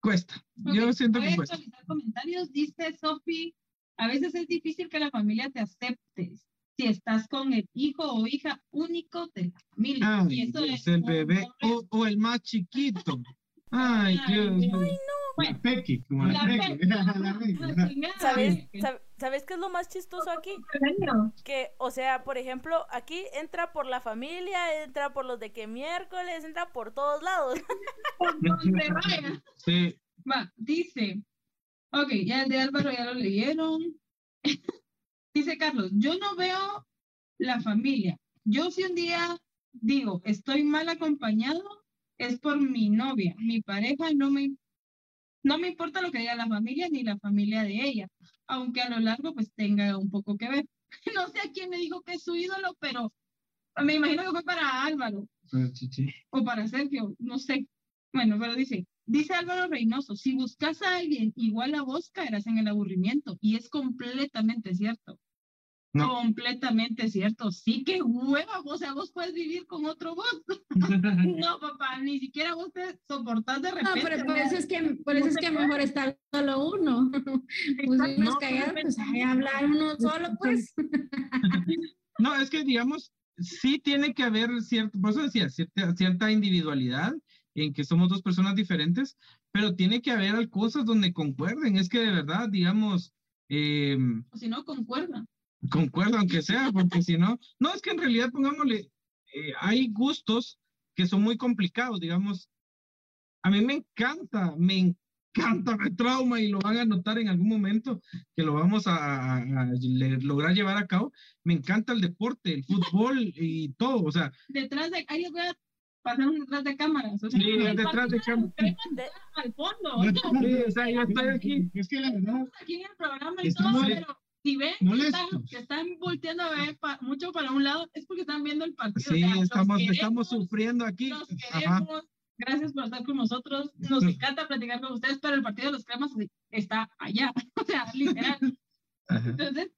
cuesta. Yo siento que cuesta. comentarios. Dice Sofi, a veces es difícil que la familia te acepte si estás con el hijo o hija único de la familia. y eso es el bebé o, o, el más chiquito. Ay, Dios. Ay, no. La Pequi, como la, (laughs) ¿Sabes, ¿Sabes qué es lo más chistoso aquí? Que, o sea, por ejemplo, aquí entra por la familia, entra por los de que miércoles, entra por todos lados. (laughs) por donde vaya. Sí. Va, dice, ok, ya el de Álvaro ya lo leyeron. (laughs) dice Carlos, yo no veo la familia. Yo si un día digo, estoy mal acompañado, es por mi novia, mi pareja no me no me importa lo que diga la familia ni la familia de ella, aunque a lo largo pues tenga un poco que ver. (laughs) No sé a quién me dijo que es su ídolo, pero me imagino que fue para Álvaro. O para Sergio, no sé. Bueno, pero dice, dice Álvaro Reynoso, si buscas a alguien igual a vos, caerás en el aburrimiento. Y es completamente cierto. Completamente cierto. Sí que hueva, o sea, vos puedes vivir con otro vos. (laughs) no, papá, ni siquiera vos te soportás de repente. No, pero por eso es que, por eso es que mejor está solo uno. (laughs) pues unos callados, pues hay hablar uno solo, pues. (laughs) no, es que digamos, sí tiene que haber cierto, por eso decía, cierta, cierta individualidad en que somos dos personas diferentes, pero tiene que haber cosas donde concuerden. Es que de verdad, digamos, eh, o si no, concuerda. Concuerdo, aunque sea, porque si no, no es que en realidad, pongámosle, eh, hay gustos que son muy complicados, digamos. A mí me encanta, me encanta el trauma y lo van a notar en algún momento que lo vamos a, lograr llevar a cabo. Me encanta el deporte, el fútbol y todo, o sea. Detrás de, ahí voy a pasar detrás de cámaras. sí, detrás de cámaras. Al fondo. Sí, o sea, yo estoy aquí. Es que la verdad. Aquí en el programa y todo, pero si ven que están, que están, volteando a ver mucho para un lado, es porque están viendo el partido. Sí, estamos, estamos sufriendo aquí. Nos queremos, gracias por estar con nosotros. Nos encanta platicar con ustedes, pero el partido de los cremas está allá, (laughs) o sea, literal. (laughs) Entonces,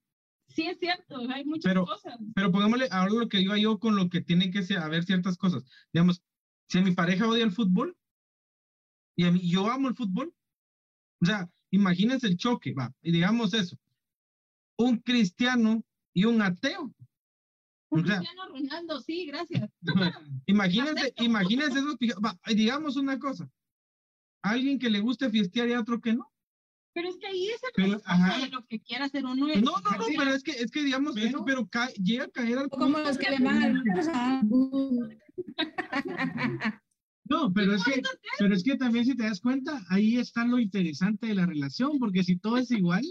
sí es cierto, hay muchas cosas. Pero pongámosle ahora lo que digo yo con lo que tiene que haber ciertas cosas. Digamos, si mi pareja odia el fútbol y a mí yo amo el fútbol, o sea, imagínense el choque, va, y digamos eso, un cristiano y un ateo. Un cristiano Ronaldo, sí, gracias. (laughs) imagínense, imagínense eso, va, digamos una cosa, alguien que le guste fiestear y otro que no. Pero es que ahí es el de lo que quiera hacer uno. No, no, no, pero es que, es que digamos, pero, pero llega a caer al Como los que le van al No, pero es que, pero es que también si te das cuenta, ahí está lo interesante de la relación, porque si todo es igual,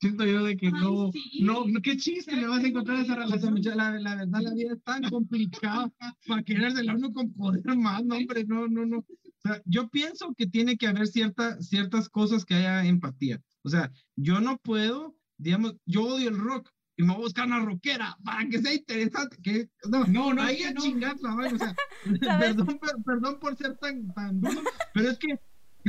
siento yo de que no, no, qué chiste le vas a encontrar a esa relación. La, la, verdad, la vida es tan complicada para quererse uno con poder más, no, hombre, no, no, no. O sea, yo pienso que tiene que haber cierta, ciertas cosas que haya empatía. O sea, yo no puedo, digamos, yo odio el rock, y me voy a buscar una rockera para que sea interesante. Que, no, no, no, ahí a chingar la O sea, (laughs) perdón, perdón, por ser tan, tan duro, pero es que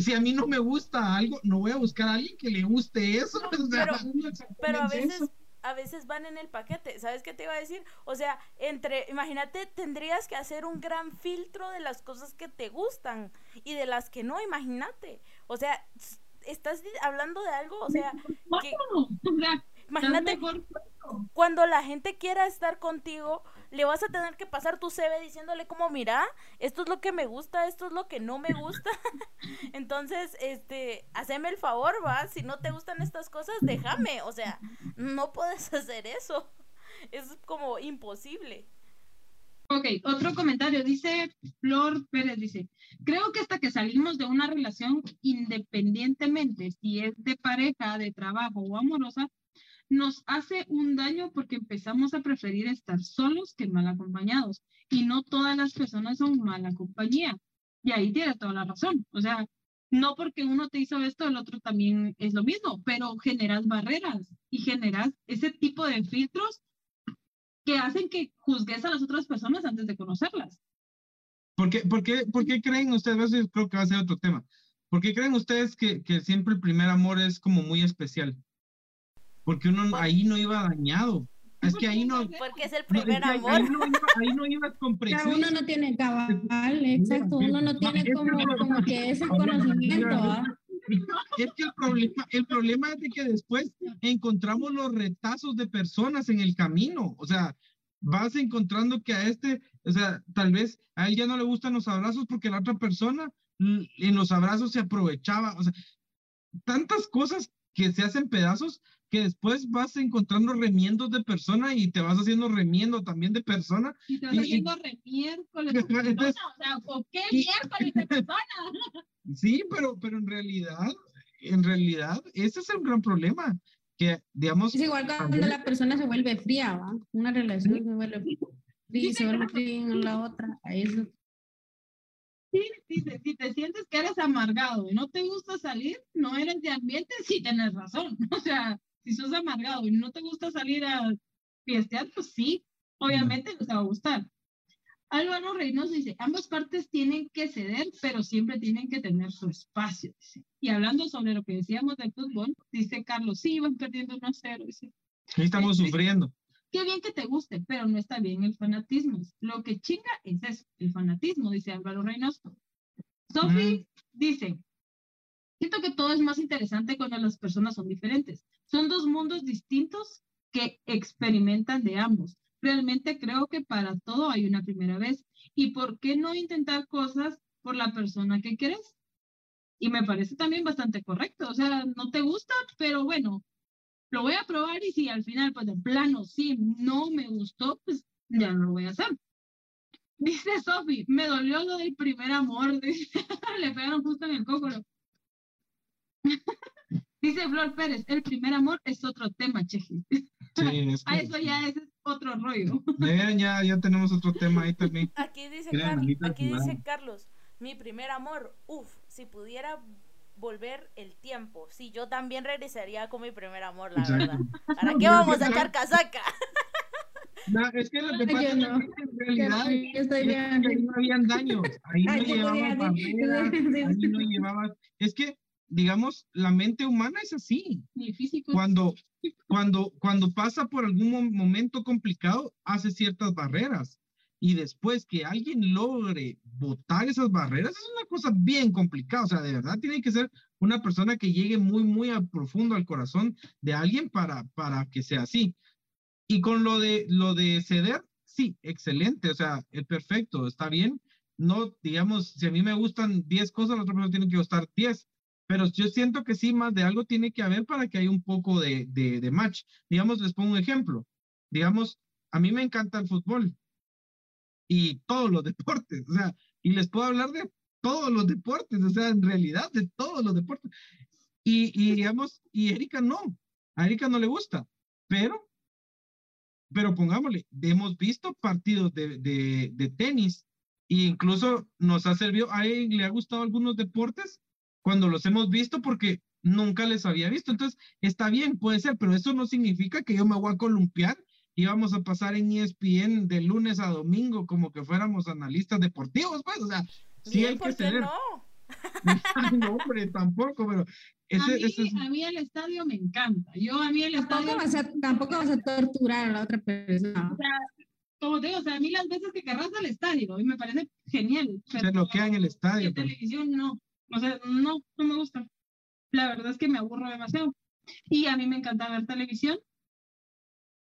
si a mí no me gusta algo, no voy a buscar a alguien que le guste eso. (laughs) pero, a veces, a veces van en el paquete. ¿Sabes qué te iba a decir? O sea, entre, imagínate, tendrías que hacer un gran filtro de las cosas que te gustan y de las que no, imagínate. O sea, estás hablando de algo, o sea, que, (laughs) imagínate cuando la gente quiera estar contigo, le vas a tener que pasar tu CV diciéndole como, mira, esto es lo que me gusta, esto es lo que no me gusta. (laughs) Entonces, este, haceme el favor, va, si no te gustan estas cosas, déjame, o sea, no puedes (laughs) hacer eso. Es como imposible. Ok, otro comentario, dice Flor Pérez, dice, creo que hasta que salimos de una relación, independientemente si es de pareja, de trabajo o amorosa, nos hace un daño porque empezamos a preferir estar solos que mal acompañados. Y no todas las personas son mala compañía. Y ahí tiene toda la razón. O sea, no porque uno te hizo esto, el otro también es lo mismo, pero generas barreras y generas ese tipo de filtros que hacen que juzgues a las otras personas antes de conocerlas. ¿Por qué, por qué, por qué creen ustedes, creo que va a ser otro tema, ¿por qué creen ustedes que, que siempre el primer amor es como muy especial? Porque uno ahí no iba dañado. Es que ahí no. Porque es el primer amor. Ahí no, iba, con presión. Uno no tiene cabal, exacto. Uno no tiene como, como que ese conocimiento. ¿ah? Es que el problema, el problema es de que después encontramos los retazos de personas en el camino. O sea, vas encontrando que a este, o sea, tal vez a él ya no le gustan los abrazos porque la otra persona en los abrazos se aprovechaba. O sea, tantas cosas que se hacen pedazos que después vas encontrando remiendos de persona y te vas haciendo remiendo también de persona. Y te vas haciendo remiércoles de (laughs) persona, o sea, ¿por qué miércoles de persona? Sí, pero, pero en realidad, en realidad, ese es el gran problema. Que, digamos, es igual cuando la persona se vuelve fría, ¿va? Una relación se vuelve fría y se vuelve fría en la otra. Eso. Sí, dice, si te sientes que eres amargado y no te gusta salir, no eres de ambiente, sí tienes razón. (laughs) O sea, si sos amargado y no te gusta salir a fiestear, pues sí, obviamente no te va a gustar. Álvaro Reynoso dice, ambas partes tienen que ceder, pero siempre tienen que tener su espacio. Y hablando sobre lo que decíamos del fútbol, dice Carlos, sí, van perdiendo 1-0. Dice, estamos sufriendo. Qué bien que te guste, pero no está bien el fanatismo. Lo que chinga es eso, el fanatismo, dice Álvaro Reynoso. Sophie dice, Siento que todo es más interesante cuando las personas son diferentes. Son dos mundos distintos que experimentan de ambos. Realmente creo que para todo hay una primera vez. ¿Y por qué no intentar cosas por la persona que quieres? Y me parece también bastante correcto. O sea, no te gusta, pero bueno, lo voy a probar y si al final, pues de plano, sí, no me gustó, pues ya no lo voy a hacer. (laughs) Dice Sophie, me dolió lo del primer amor. (laughs) Le pegaron justo en el cócoro. Dice Flor Pérez, el primer amor es otro tema, Cheji. Sí, es (laughs) A eso ya es otro rollo. (laughs) ya, ya tenemos otro tema ahí también. (laughs) Aquí dice, Carlos, aquí dice Carlos, mi primer amor, uff, si pudiera volver el tiempo. Sí, yo también regresaría con mi primer amor, la verdad. ¿Para qué vamos a echar casaca? No, es que lo que pasa es que en realidad ahí no habían daños, ahí no llevabas barreras, ahí no llevabas, es que digamos, la mente humana es así. físico. Cuando, cuando, cuando pasa por algún momento complicado, hace ciertas barreras. Y después que alguien logre botar esas barreras, es una cosa bien complicada. O sea, de verdad tiene que ser una persona que llegue muy, muy a profundo al corazón de alguien para, para que sea así. Y con lo de, lo de ceder, sí, excelente. O sea, es perfecto, está bien. No, digamos, si a mí me gustan 10 cosas, la otra persona tiene que gustar 10 pero yo siento que sí, más de algo tiene que haber para que haya un poco de, de, match. Digamos, les pongo un ejemplo. Digamos, a mí me encanta el fútbol y todos los (laughs) deportes, o sea, y les puedo hablar de todos los deportes, o sea, en realidad de todos los deportes. Y, y digamos, y Erika no, a Erika no le gusta, pero, pero pongámosle, hemos visto partidos de, de, de tenis e incluso nos ha servido, a él le ha gustado algunos deportes cuando los hemos visto porque nunca les había visto. Entonces, está bien, puede ser, pero eso no significa que yo me voy a columpiar y vamos a pasar en ESPN de lunes a domingo como que fuéramos analistas deportivos, pues, o sea, sí hay que ser. No? (laughs) no, hombre, tampoco, pero a, mí, el estadio me encanta. Yo a mí el tampoco estadio... Vas a, tampoco vas a torturar a la otra persona. O sea, como te digo, o sea, a mí las veces que querrás al estadio, a mí me parece genial. Se bloquea en el estadio. En televisión no. O sea, no, no me gusta. La verdad es que me aburro demasiado. Y a mí me encanta ver televisión.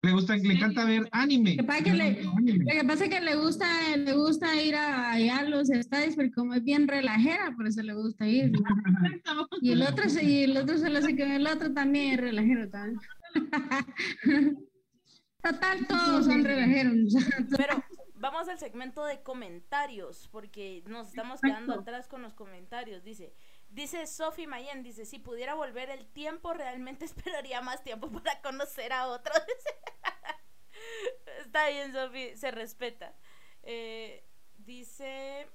Le gusta, le encanta ver anime. Lo que pasa que le, que pasa que le gusta, le gusta ir a, a los estadios, pero como es bien relajera, por eso le gusta ir. y el otro, y el otro se lo hace que el otro también es relajero también. (laughs) Total, todos son relajeros. Pero vamos al segmento de comentarios, porque nos estamos quedando atrás con los comentarios. Dice, dice Sophie Mayen, dice, si pudiera volver el tiempo, realmente (laughs) esperaría más tiempo para conocer a otros. (laughs) Está bien, Sophie, se respeta. Eh, dice...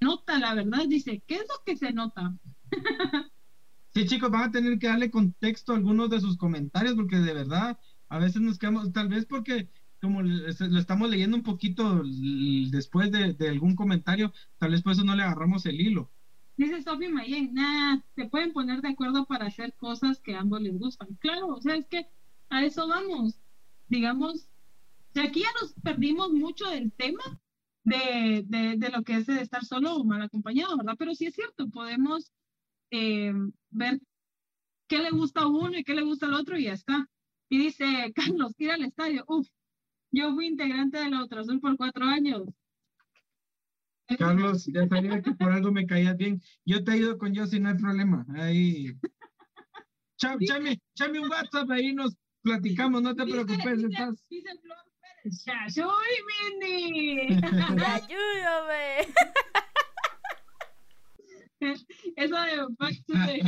Nota, la verdad, dice, ¿qué es lo que se nota? (laughs) sí, chicos, van a tener que darle contexto a algunos de sus comentarios, porque de verdad, a veces nos quedamos, tal vez porque como lo estamos leyendo un poquito después de, algún comentario, tal vez por eso no le agarramos el hilo. Dice Sophie Mayen, nada, se pueden poner de acuerdo para hacer cosas que a ambos les gustan. Claro, o sea, es que a eso vamos. Digamos, de aquí ya nos perdimos mucho del tema de, de, lo que es de estar solo o mal acompañado, ¿verdad? Pero sí es cierto, podemos eh, ver qué le gusta a uno y qué le gusta al otro y ya está. Y dice, Carlos, tira al estadio. Uf, yo fui integrante de la Azul por cuatro años. Carlos, ya sabía que por algo me caías bien. Yo te he ido con yo si no hay problema. Ahí. Chame, chame un WhatsApp, ahí nos platicamos, no te preocupes. Dice, estás... dice Flor Pérez, Mini. (laughs) Ayúdame. Eso de back to the,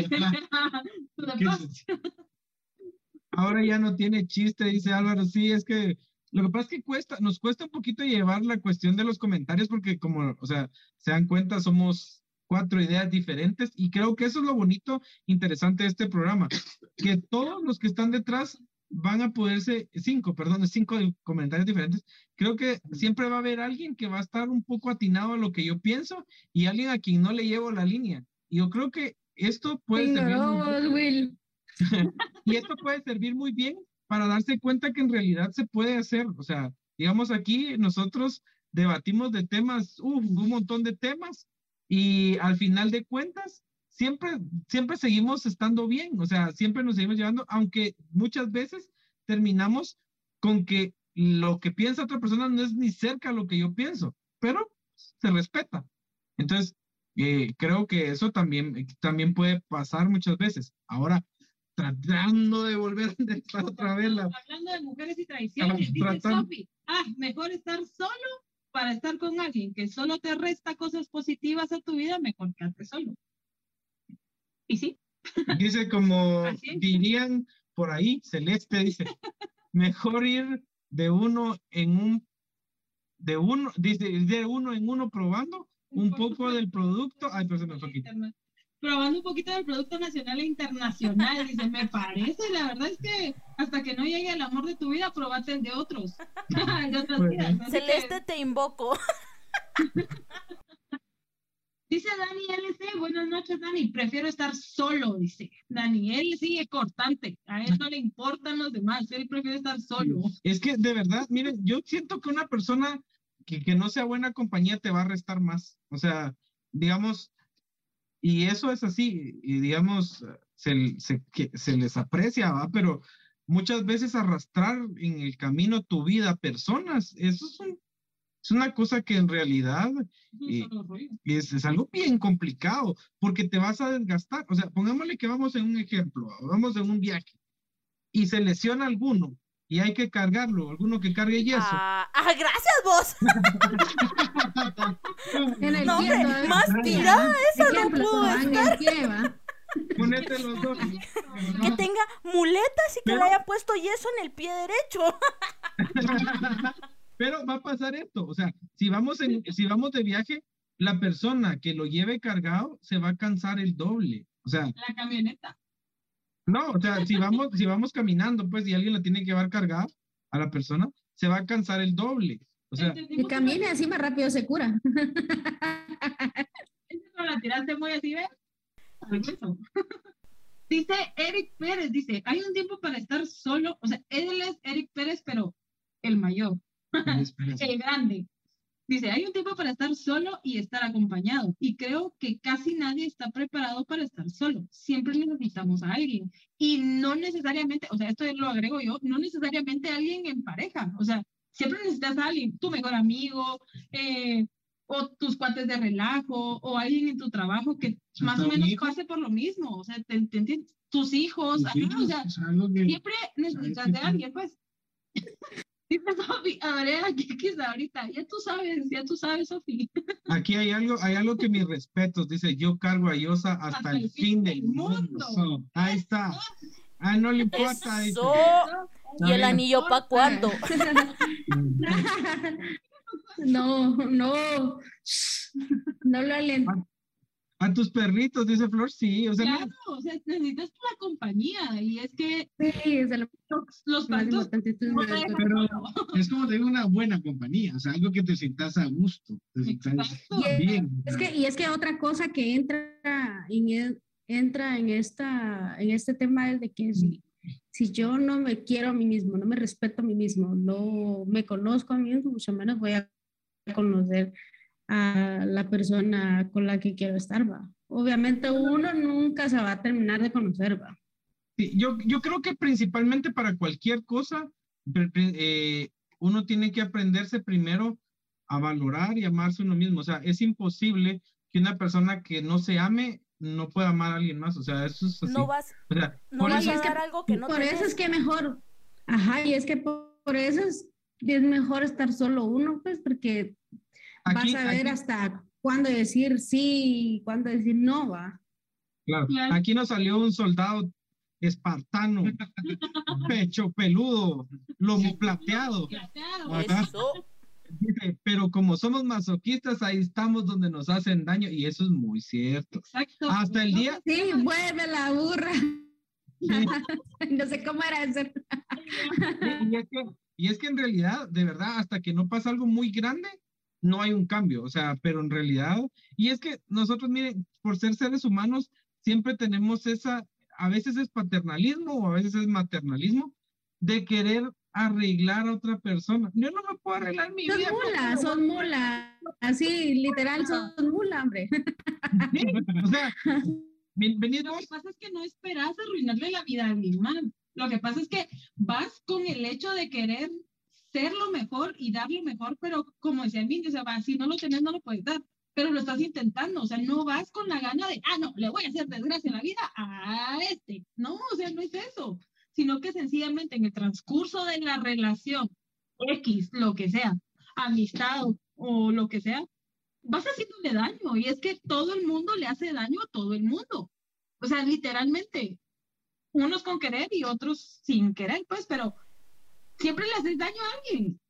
Ahora ya no tiene chiste, dice Álvaro. Sí, es que lo que pasa es que cuesta, nos cuesta un poquito llevar la cuestión de los comentarios porque como, o sea, se dan cuenta, somos cuatro ideas diferentes y creo que eso es lo bonito, interesante de este programa, que todos los que están detrás van a poderse, cinco, perdón, cinco comentarios diferentes, creo que siempre va a haber alguien que va a estar un poco atinado a lo que yo pienso y alguien a quien no le llevo la línea. Y yo creo que esto puede servir... (laughs) y esto puede servir muy bien para darse cuenta que en realidad se puede hacer. O sea, digamos aquí nosotros debatimos de temas, un montón de temas, y al final de cuentas, siempre, siempre seguimos estando bien, o sea, siempre nos seguimos llevando, aunque muchas veces terminamos con que lo que piensa otra persona no es ni cerca lo que yo pienso, pero se respeta. Entonces, eh, creo que eso también, también puede pasar muchas veces. Ahora, tratando de volver a estar otra vez. La... Hablando de mujeres y traiciones, dice Sophie, ah, mejor estar solo para estar con alguien que solo te resta cosas positivas a tu vida, mejor quedarte solo. ¿Y sí? Dice como dirían por ahí, Celeste dice, mejor ir de uno en un, de uno, dice, de uno en uno probando un poco del producto. Ay, pero se me fue aquí probando un poquito del producto nacional e internacional. Dice, me parece, la verdad es que hasta que no llegue el amor de tu vida, probate el de otros. (laughs) de otras vidas. Así que- Celeste, te invoco. (laughs) Dice Dani LC, buenas noches Dani, prefiero estar solo, dice. Dani, él sigue cortante, a él no le importan los demás, él prefiere estar solo. Es que de verdad, miren, yo siento que una persona que, que no sea buena compañía te va a restar más. O sea, digamos, y eso es así, y digamos, se, se, se les aprecia, ¿va? Pero muchas veces arrastrar en el camino tu vida a personas, eso es, un- es una cosa que en realidad rollo. es, es algo bien complicado, porque te vas a desgastar. O sea, pongámosle que vamos en un ejemplo, vamos en un viaje y se lesiona alguno y hay que cargarlo, alguno que cargue yeso. Ah, (laughs) ah, gracias vos. (laughs) En el No, hombre, todavía. más tirada esa no pudo va. (laughs) Ponete los dos. Que tenga muletas y que Pero- le haya puesto yeso en el pie derecho. Pero va a pasar esto, o sea, si vamos, en, si vamos de viaje, la persona que lo lleve cargado se va a cansar el doble. O sea, La camioneta. No, o sea, si vamos, si vamos caminando, pues, y alguien la tiene que llevar cargada a la persona, se va a cansar el doble. O sea, Y camine así más rápido se cura. (laughs) la tiraste muy así, ¿ves? (laughs) Dice Eric Pérez, dice, hay un tiempo para estar solo, o sea, él es Eric Pérez, pero el mayor. (laughs) el grande. Dice, hay un tiempo para estar solo y estar acompañado. Y creo que casi nadie está preparado para estar solo. Siempre necesitamos a alguien. Y no necesariamente, o sea, esto lo agrego yo, no necesariamente alguien en pareja. O sea, siempre necesitas a alguien, tu mejor amigo, eh, o tus cuates de relajo, o alguien en tu trabajo que más o menos pase por lo mismo. O sea, te, te entiendes, tus hijos, ajá, o sea, siempre necesitas de alguien, pues. (laughs) Dice Sofi, a ver, aquí que es ahorita, ya tú sabes, ya tú sabes, Sofi. aquí hay algo, hay algo que mis respetos, dice, yo cargo a Yosa hasta, el fin del mundo. Ahí está. Ah, no le importa. dice. Eso. ¿Y el anillo para cuándo? (laughs) (laughs) No, no. No lo alento. A tus perritos, dice Flor, sí. O sea, Claro, mira, o sea, necesitas la compañía y es que Sí, de lo los, no dejan Pero-. Es como tener una buena compañía, o sea, algo que te sientas a gusto, te sientas bien. Es que, y es que otra cosa que entra en, e- entra en, esta, en este tema es de que si, si yo no me quiero a mí mismo, no me respeto a mí mismo, no me conozco a mí mismo, mucho menos voy a conocer a la persona con la que quiero estar, va. Obviamente uno nunca se va a terminar de conocer, va. sí, yo, yo creo que principalmente para cualquier cosa, eh, uno tiene que aprenderse primero a valorar y amarse uno mismo. O sea, es imposible que una persona que no se ame no pueda amar a alguien más. O sea, eso es así. No vas, O sea, no por vas eso- a es que dar algo que no por eso es que mejor, ajá, y es que por, por eso es, es mejor estar solo uno, pues, porque aquí, vas a ver aquí- hasta cuándo decir sí y cuándo decir no, va. claro, aquí nos salió un soldado espartano, (laughs) pecho peludo, lomo plateado. Eso. Pero como somos masoquistas, ahí estamos donde nos hacen daño, y eso es muy cierto. Exacto. Hasta el día- Sí, vuelve la burra. Sí. (laughs) no sé cómo era eso. Y es, que, y es que en realidad, de verdad, hasta que no pasa algo muy grande, no hay un cambio. O sea, pero en realidad, y es que nosotros, miren, por ser seres humanos, siempre tenemos esa, a veces es paternalismo o a veces es maternalismo, de querer arreglar a otra persona. Yo no me puedo arreglar mi Son vida. mula, son mula. Así, literal, son mula, hombre. Sí, O sea, ven- venid Lo que pasa es que no esperas arruinarle la vida a alguien más. Lo que pasa es que vas con el hecho de querer ser lo mejor y dar lo mejor, pero como decía el o sea, va, si no lo tenés, no lo puedes dar, pero lo estás intentando, o sea, no vas con la gana de, ah, no, le voy a hacer desgracia en la vida a este. No, o sea, no es eso, sino que sencillamente en el transcurso de la relación, X, lo que sea, amistad o, lo que sea, vas haciéndole daño y es que todo el mundo le hace daño a todo el mundo. O sea, literalmente, unos con querer y otros sin querer, pues, pero siempre le haces daño a alguien.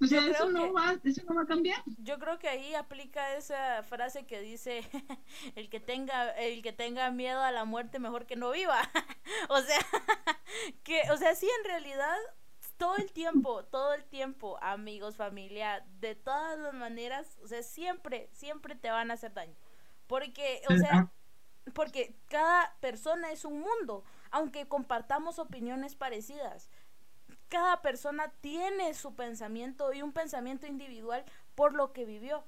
O sea, eso no, va, eso no va a cambiar. Yo creo que ahí aplica esa frase que dice (laughs) el que tenga el que tenga miedo a la muerte mejor que no viva. (laughs) o sea, (laughs) que o sea, sí en realidad todo el tiempo, todo el tiempo, amigos, familia, de todas las maneras, o sea, siempre siempre te van a hacer daño. Porque, o sea, porque cada persona es un mundo, aunque compartamos opiniones parecidas cada persona tiene su pensamiento y un pensamiento individual por lo que vivió.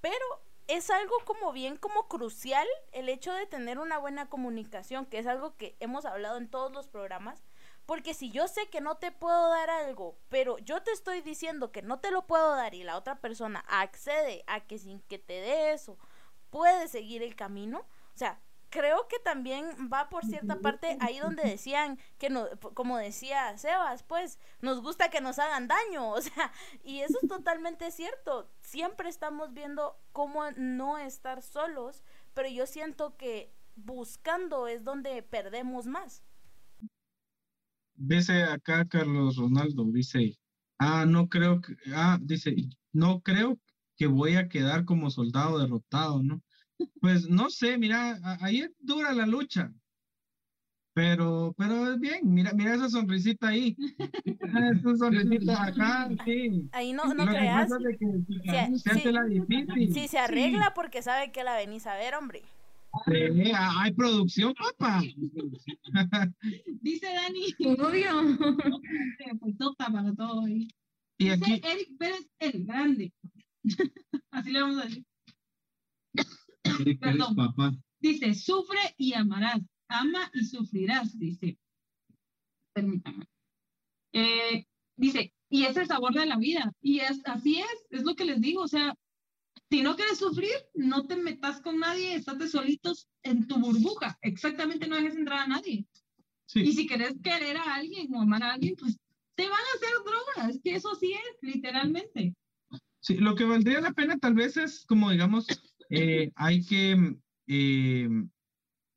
Pero es algo como bien como crucial el hecho de tener una buena comunicación, que es algo que hemos hablado en todos los programas, porque si yo sé que no te puedo dar algo, pero yo te estoy diciendo que no te lo puedo dar y la otra persona accede a que sin que te dé eso puede seguir el camino, o sea, creo que también va por cierta parte ahí donde decían que no, como decía Sebas, pues nos gusta que nos hagan daño, (laughs) o sea, y eso es totalmente cierto. Siempre estamos viendo cómo no estar solos, pero yo siento que buscando es donde perdemos más. Dice acá Carlos Ronaldo, dice, ah, no creo que, ah, dice, no creo que voy a quedar como soldado derrotado, ¿no? Pues no sé, mira, ahí dura la lucha. Pero, pero es bien, mira, mira esa sonrisita ahí. (laughs) esa sonrisita (laughs) acá, sí. Ahí no, no creas. si, se arregla porque sabe que la venís a ver, hombre. hay producción, papá. (laughs) Dice Dani. Obvio. Pues toca para todo ahí. Y Dice aquí. Eric Pérez el grande. Así le vamos a decir. Dice, sufre y amarás, ama y sufrirás, dice. Permítame. Eh, dice, y es el sabor de la vida. Y es, así es, es lo que les digo. O sea, si no quieres sufrir, no te metas con nadie, estate solitos en tu burbuja. Exactamente, no dejes entrar a nadie. Y si quieres querer a alguien o amar a alguien, pues te van a hacer drogas, que eso sí es, literalmente. Sí, lo que valdría la pena tal vez es como digamos eh, hay, que, eh,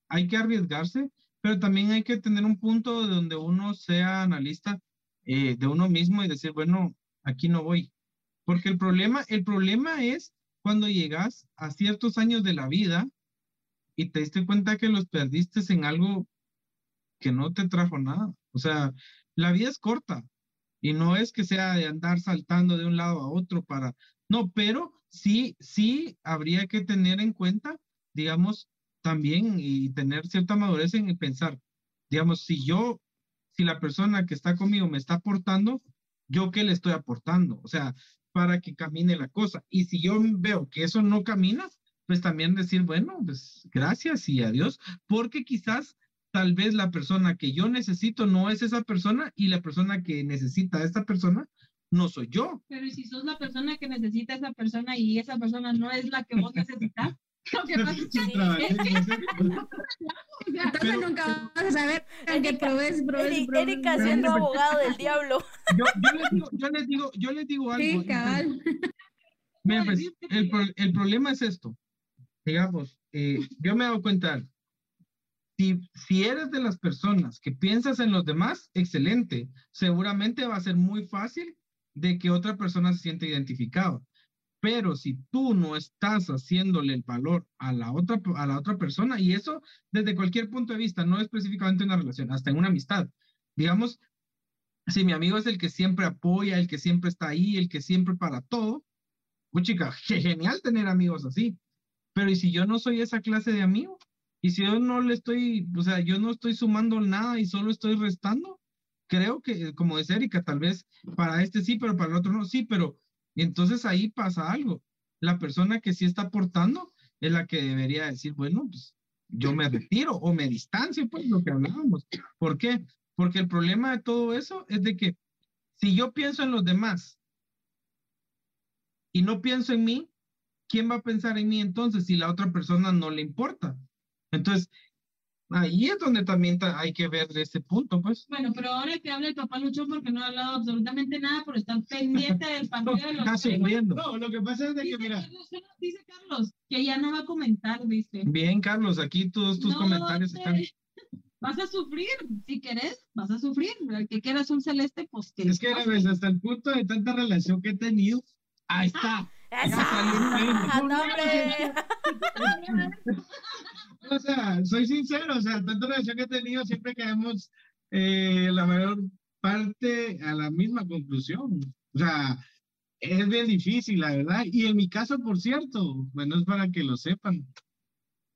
hay que arriesgarse, pero también hay que tener un punto donde uno sea analista eh, de uno mismo y decir, bueno, aquí no voy. Porque el problema, el problema es cuando llegas a ciertos años de la vida y te diste cuenta que los perdiste en algo que no te trajo nada. O sea, la vida es corta y no es que sea de andar saltando de un lado a otro para, no, pero sí, sí habría que tener en cuenta, digamos, también y tener cierta madurez en pensar, digamos, si yo, si la persona que está conmigo me está aportando, yo qué le estoy aportando, o sea, para que camine la cosa. Y si yo veo que eso no camina, pues también decir, bueno, pues gracias y adiós, porque quizás tal vez la persona que yo necesito no es esa persona y la persona que necesita a esta persona no soy yo. Pero si sos la persona que necesita a esa persona y esa persona no es la que vos necesitas? (laughs) Lo que pasa es que, (laughs) entonces nunca vas a saber que probes, probes, Erika siendo abogado del diablo. Yo, yo, les digo, yo les digo, yo les digo algo. Sí, cabal. Mira, pues, el, el, problema es esto. Digamos, eh, yo me he dado cuenta, si, si eres de las personas que piensas en los demás, excelente. Seguramente va a ser muy fácil de que otra persona se siente identificado. Pero si tú no estás haciéndole el valor a la otra, a la otra persona, y eso desde cualquier punto de vista, no específicamente en una relación, hasta en una amistad. Digamos, si mi amigo es el que siempre apoya, el que siempre está ahí, el que siempre para todo, pues chica, (laughs) genial tener amigos así. Pero ¿y si yo no soy esa clase de amigo? Y si yo no le estoy, o sea, yo no estoy sumando nada y solo estoy restando, creo que, como dice Erika, tal vez para este sí, pero para el otro no, sí, pero entonces ahí pasa algo. La persona que sí está aportando es la que debería decir, bueno, pues yo me retiro o me distancio, pues lo que hablábamos. ¿Por qué? Porque el problema de todo eso es de que si yo pienso en los demás y no pienso en mí, ¿quién va a pensar en mí entonces si la otra persona no le importa? Entonces, Ahí es donde también hay que ver de ese punto, pues. Bueno, pero ahora que habla el papá Lucho porque no ha hablado absolutamente nada por estar pendiente del (laughs) partido de los Está No, lo que pasa es de que, mira. dice Carlos que ya no va a comentar, dice. Bien, Carlos, aquí todos tus comentarios están. (laughs) vas a sufrir, si querés, vas a sufrir. El que quieras un celeste, pues que. Es que a veces hasta el punto de tanta relación que he tenido, ahí está. ¡Esa! ¡No, hombre! (laughs) O sea, soy sincero, o sea, tanta relación que he tenido, siempre caemos eh, la mayor parte a la misma conclusión. O sea, es bien difícil, la verdad. Y en mi caso, por cierto, bueno, es para que lo sepan,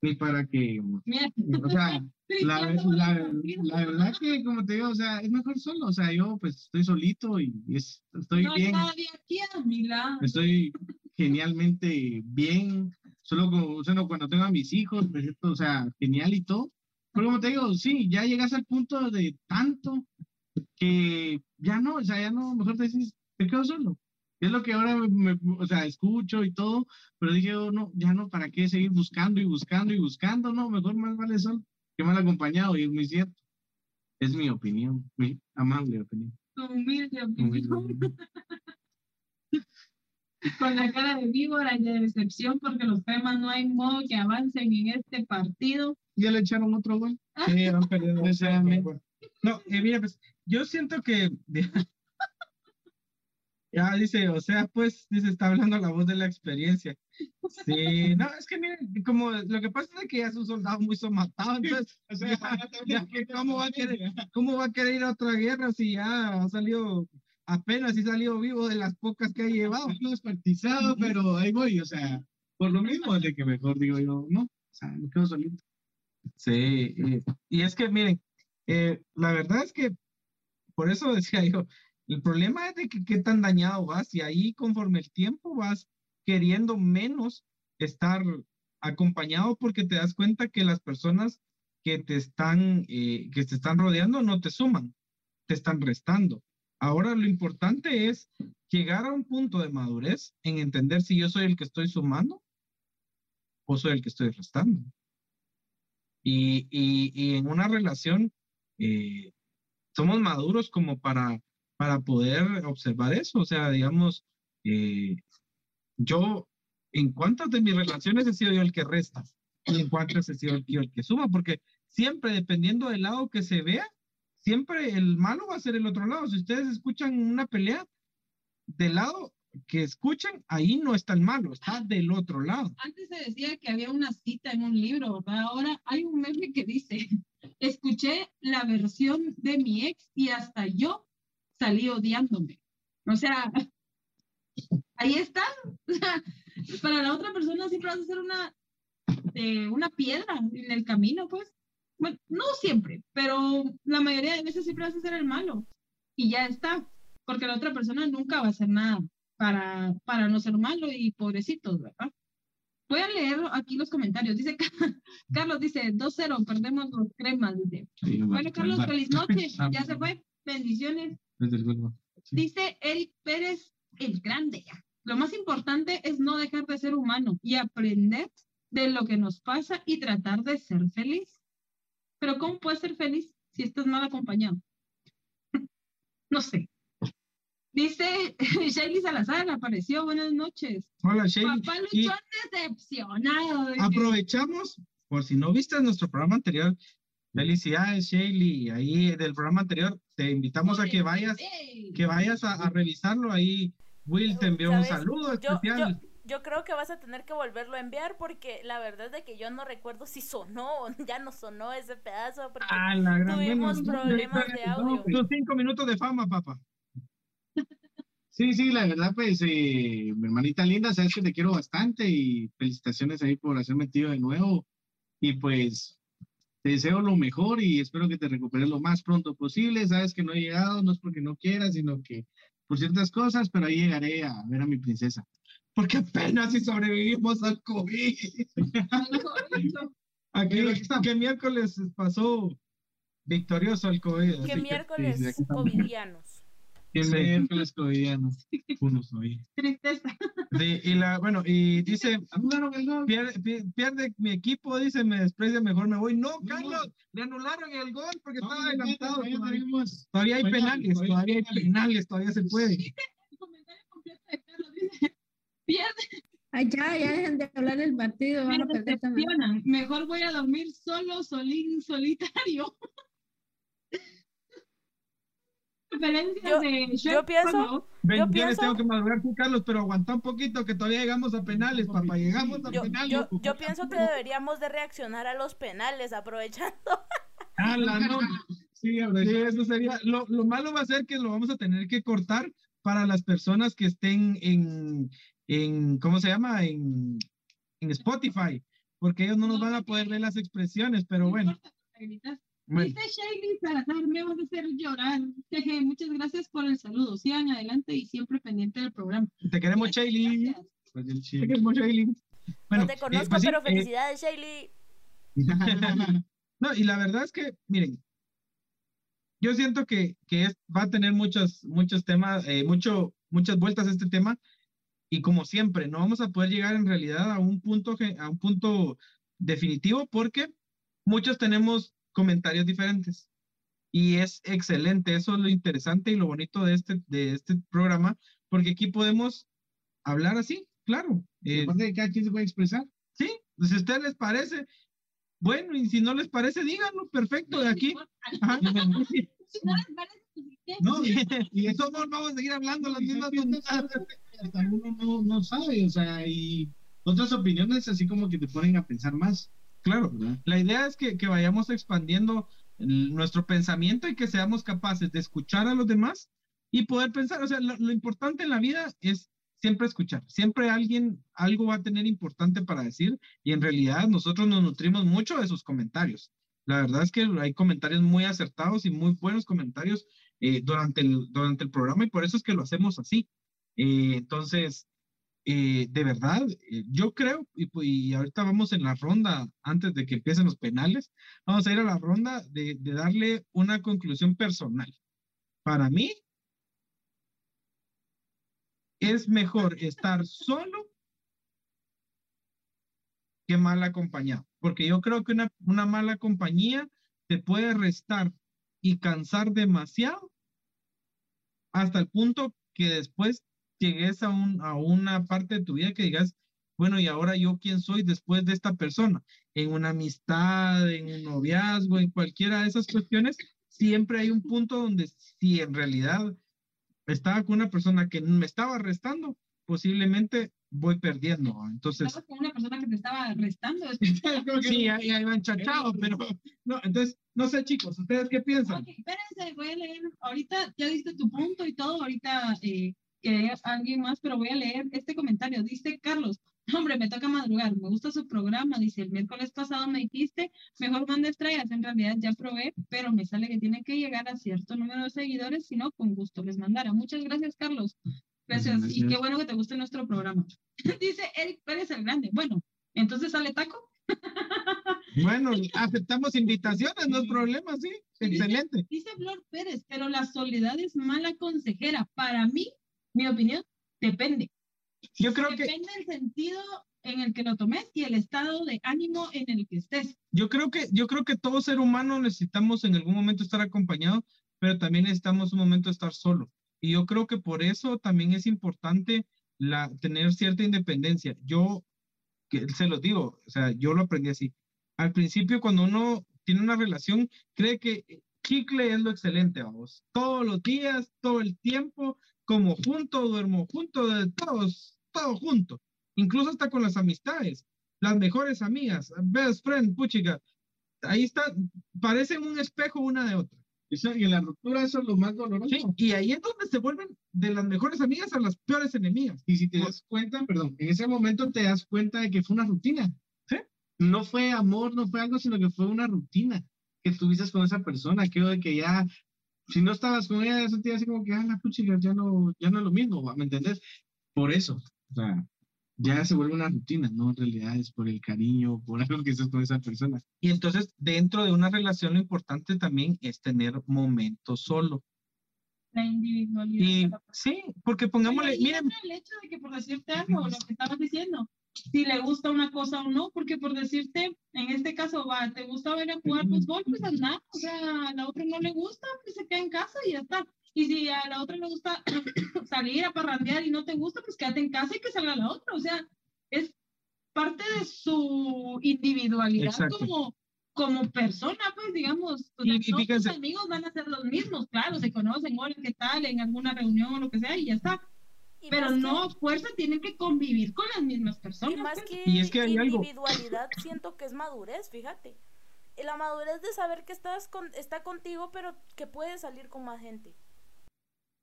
ni para que, o sea, (laughs) la, la, la verdad que, como te digo, o sea, es mejor solo, o sea, yo pues estoy solito y es- estoy no hay bien, nadie aquí a mi lado. estoy genialmente bien, solo como, solo cuando tengo a mis hijos, pues, esto, o sea, genial y todo. Pero como te digo, sí, ya llegas al punto de tanto que ya no, o sea, ya no, mejor te dices, te quedo solo. Es lo que ahora, me, o sea, escucho y todo, pero dije, oh, no, ya no, ¿para qué seguir buscando y buscando y buscando? No, mejor más vale solo que mal acompañado y es muy cierto. Es mi opinión, mi amable opinión. Tu humilde Humilde opinión. (laughs) Con la cara de víbora y de decepción porque los temas no hay modo que avancen en este partido. ¿Ya le echaron otro gol? Sí, han perdido. (laughs) No, eh, mira, pues yo siento que (laughs) ya dice, o sea, pues dice, está hablando la voz de la experiencia. Sí, no, es que miren, como lo que pasa es que ya es un soldado muy somatado, entonces, O sea, ya, ya que cómo va a querer, cómo va a querer ir a otra guerra si ya ha salido apenas y salido vivo de las pocas que ha llevado. no despartizado, pero ahí voy, o sea, por lo mismo de que mejor digo yo, no, o sea, me quedo solito. Sí, eh, y es que miren, eh, la verdad es que por eso decía (laughs) yo, el problema es de que qué tan dañado vas y ahí conforme el tiempo vas queriendo menos estar acompañado porque te das cuenta que las personas que te están, eh, que te están rodeando no te suman, te están restando. Ahora lo importante es llegar a un punto de madurez en entender si yo soy el que estoy sumando o soy el que estoy restando. Y, y, y en una relación eh, somos maduros como para, para poder observar eso. O sea, digamos, eh, yo en cuántas de mis relaciones he sido yo el que resta y en cuántas he sido yo el que suma, porque siempre dependiendo del lado que se vea, siempre el malo va a ser el otro lado. Si ustedes escuchan una pelea del lado que escuchan, ahí no está el malo, está del otro lado. Antes se decía que había una cita en un libro, ¿verdad? Ahora hay un meme que dice, (laughs) escuché la versión de mi ex y hasta yo salí odiándome. O sea, (laughs) ahí está. (laughs) O sea, para la otra persona siempre vas a ser una, eh, una piedra en el camino, pues. No siempre, pero la mayoría de veces siempre vas a ser el malo. Y ya está, porque la otra persona nunca va a hacer nada para, para no ser malo y pobrecitos, ¿verdad? Voy a leer aquí los comentarios. Dice (laughs) Carlos, dice 2-0, perdemos los cremas. Dice. Bueno, Carlos, feliz noche. (laughs) Ya se fue. Bendiciones. Dice Eric Pérez, el grande. Lo más importante es no dejar de ser humano y aprender de lo que nos pasa y tratar de ser feliz. Pero ¿cómo puedes ser feliz si estás mal acompañado? (laughs) no sé. Dice (laughs) Shelly Salazar, apareció. Buenas noches. Hola, Shelly. Papá Y luchón decepcionado. dice. aprovechamos, por si no viste nuestro programa anterior, felicidades, Shelly. Ahí del programa anterior te invitamos a que vayas, que vayas a, a revisarlo. Ahí Will te envió un saludo especial. yo, yo creo que vas a tener que volverlo a enviar porque la verdad es de que yo no recuerdo si sonó o (laughs) ya no sonó ese pedazo porque Ah, la gran tuvimos problemas de audio. Tus cinco minutos de fama, papá. Sí, sí, la verdad, pues, eh, mi hermanita linda, sabes que te quiero bastante y felicitaciones ahí por hacer metido de nuevo. Y pues, te deseo lo mejor y espero que te recuperes lo más pronto posible. Sabes que no he llegado, no es porque no quiera, sino que por ciertas cosas, pero ahí llegaré a ver a mi princesa. Porque apenas si sobrevivimos al COVID. (laughs) Aquí. ¿qué miércoles pasó victorioso el COVID? Que que- miércoles sí, estamos. covidianos. Qué Sí. miércoles covidiano. Uno soy. Tristeza. Sí, y la, bueno, y (laughs) dice, Anularon el gol. pierde, pi- pierde mi equipo, dice, me desprecia, mejor me voy. No. Carlos, le anularon el gol porque No, estaba adelantado. todavía Todavía, tenemos- todavía hay penales, todavía todavía hay penales. penales, todavía se puede. El comentario completo de Carlos dice, pierde. ya, ya dejen de hablar del partido. Me decepcionan. Mejor voy a dormir solo, solín, solitario. (laughs) yo, de yo pienso, yo pienso, tengo que madrugar tú, Carlos, pero aguanta un poquito que todavía llegamos a penales, papá, llegamos a yo, penales. Yo, yo, pienso que deberíamos de reaccionar a los penales aprovechando. (laughs) Ah, la no. Sí, eso sería. Lo, lo malo va a ser que lo vamos a tener que cortar para las personas que estén en, en ¿cómo se llama? En, en Spotify, porque ellos no nos van a poder ver las expresiones, pero bueno. Dice Shelly Salazar, me vas a hacer llorar. Jeje, muchas gracias por el saludo. Sigan adelante y siempre pendiente del programa. Te queremos, Shelly. Pues te queremos, Shelly. Bueno, no te eh, conozco, pues pero eh, felicidades, Shelly. (laughs) no, y la verdad es que, miren, yo siento que, que es, va a tener muchos, muchos temas, eh, mucho, muchas vueltas este tema, y como siempre, no vamos a poder llegar en realidad a un punto, a un punto definitivo porque muchos tenemos comentarios diferentes. Y es excelente, eso es lo interesante y lo bonito de este, de este programa, porque aquí podemos hablar así, claro. Eh, de cada quien se puede expresar. Sí, si a ustedes les parece, bueno, y si no les parece, díganlo, perfecto, de aquí. (laughs) Si no les parece, pues, no, y, eso no vamos a seguir hablando las mismas Hasta uno no, no sabe, o sea, y otras opiniones así como que te ponen a pensar más. Claro, la idea es que, que vayamos expandiendo nuestro pensamiento y que seamos capaces de escuchar a los demás y poder pensar. O sea, lo, importante en la vida es siempre escuchar. Siempre alguien algo va a tener importante para decir y en realidad nosotros nos nutrimos mucho de sus comentarios. La verdad es que hay comentarios muy acertados y muy buenos comentarios eh, durante, el, durante el programa y por eso es que lo hacemos así. Eh, entonces, eh, de verdad, yo creo, y, ahorita vamos en la ronda, antes de que empiecen los penales, vamos a ir a la ronda de, de darle una conclusión personal. Para mí, es mejor estar solo que mal acompañado, porque yo creo que una, una mala compañía te puede restar y cansar demasiado hasta el punto que después llegues a, un, a una parte de tu vida que digas, bueno, y ahora yo quién soy después de esta persona, en una amistad, en un noviazgo, en cualquiera de esas cuestiones, siempre hay un punto donde si en realidad estaba con una persona que me estaba restando, posiblemente voy perdiendo. Entonces. Estabas con una persona que te estaba restando. (laughs) sí, ahí, ahí van chachados, pero no, entonces, no sé, chicos, ¿ustedes qué piensan? espérense, voy a leer. Ahorita ya diste tu punto y todo, ahorita eh, que alguien más, pero voy a leer este comentario. Dice Carlos, hombre, me toca madrugar, me gusta su programa. Dice, el miércoles pasado me dijiste, mejor manda estrellas. En realidad ya probé, pero me sale que tiene que llegar a cierto número de seguidores, si no, con gusto les mandara. Muchas gracias, Carlos. Gracias. Y qué bueno que te guste nuestro programa. (laughs) Dice Eric Pérez el Grande. Bueno, entonces sale taco. (laughs) Bueno, aceptamos invitaciones, no es problema, sí. Excelente. Dice Flor Pérez, pero la soledad es mala consejera. Para mí, mi opinión, depende. Yo creo que... Depende del sentido en el que lo tomes y el estado de ánimo en el que estés. Yo creo que, yo creo que todo ser humano necesitamos en algún momento estar acompañado, pero también necesitamos un momento estar solo. Y yo creo que por eso también es importante tener cierta independencia. Yo, que se los digo, o sea, yo lo aprendí así. Al principio, cuando uno tiene una relación, cree que chicle es lo excelente, vamos. Todos los días, todo el tiempo, como junto, duermo junto, de todos, todo junto, incluso hasta con las amistades, las mejores amigas, best friend, puchica, ahí está, parecen un espejo una de otra. Y en la ruptura eso es lo más doloroso. Sí, y ahí es donde se vuelven de las mejores amigas a las peores enemigas. Y si te das cuenta, perdón, en ese momento te das cuenta de que fue una rutina. ¿Sí? No fue amor, no fue algo, sino que fue una rutina que tuviste con esa persona, creo de que ya si no estabas con ella, eso te así como que, ah, la puchica, ya no, ya no es lo mismo, ¿me entendés? Por eso, o sea, ya se vuelve una rutina, ¿no? En realidad es por el cariño, por (laughs) algo que estás con esa persona. Y entonces, dentro de una relación, lo importante también es tener momentos solo. La individualidad. sí, porque pongámosle, miren. El hecho de que por decirte algo, lo que estabas diciendo, si le gusta una cosa o no, porque por decirte, en este caso, va, te gusta ver a jugar fútbol, pues anda, o sea, a la otra no le gusta, pues se queda en casa y ya está. Y si a la otra le gusta (clears throat) salir a parrandear y no te gusta, pues quédate en casa y que salga la otra, o sea, parte de su individualidad como, como persona, pues digamos, y, tus amigos van a ser los mismos, claro, se conocen, hola, ¿qué tal? En alguna reunión o lo que sea, y ya está. Pero no, fuerza tienen que convivir con las mismas personas. Y más pues. que es que hay individualidad, siento que es madurez, fíjate. La madurez de saber que estás con, está contigo, pero que puedes salir con más gente.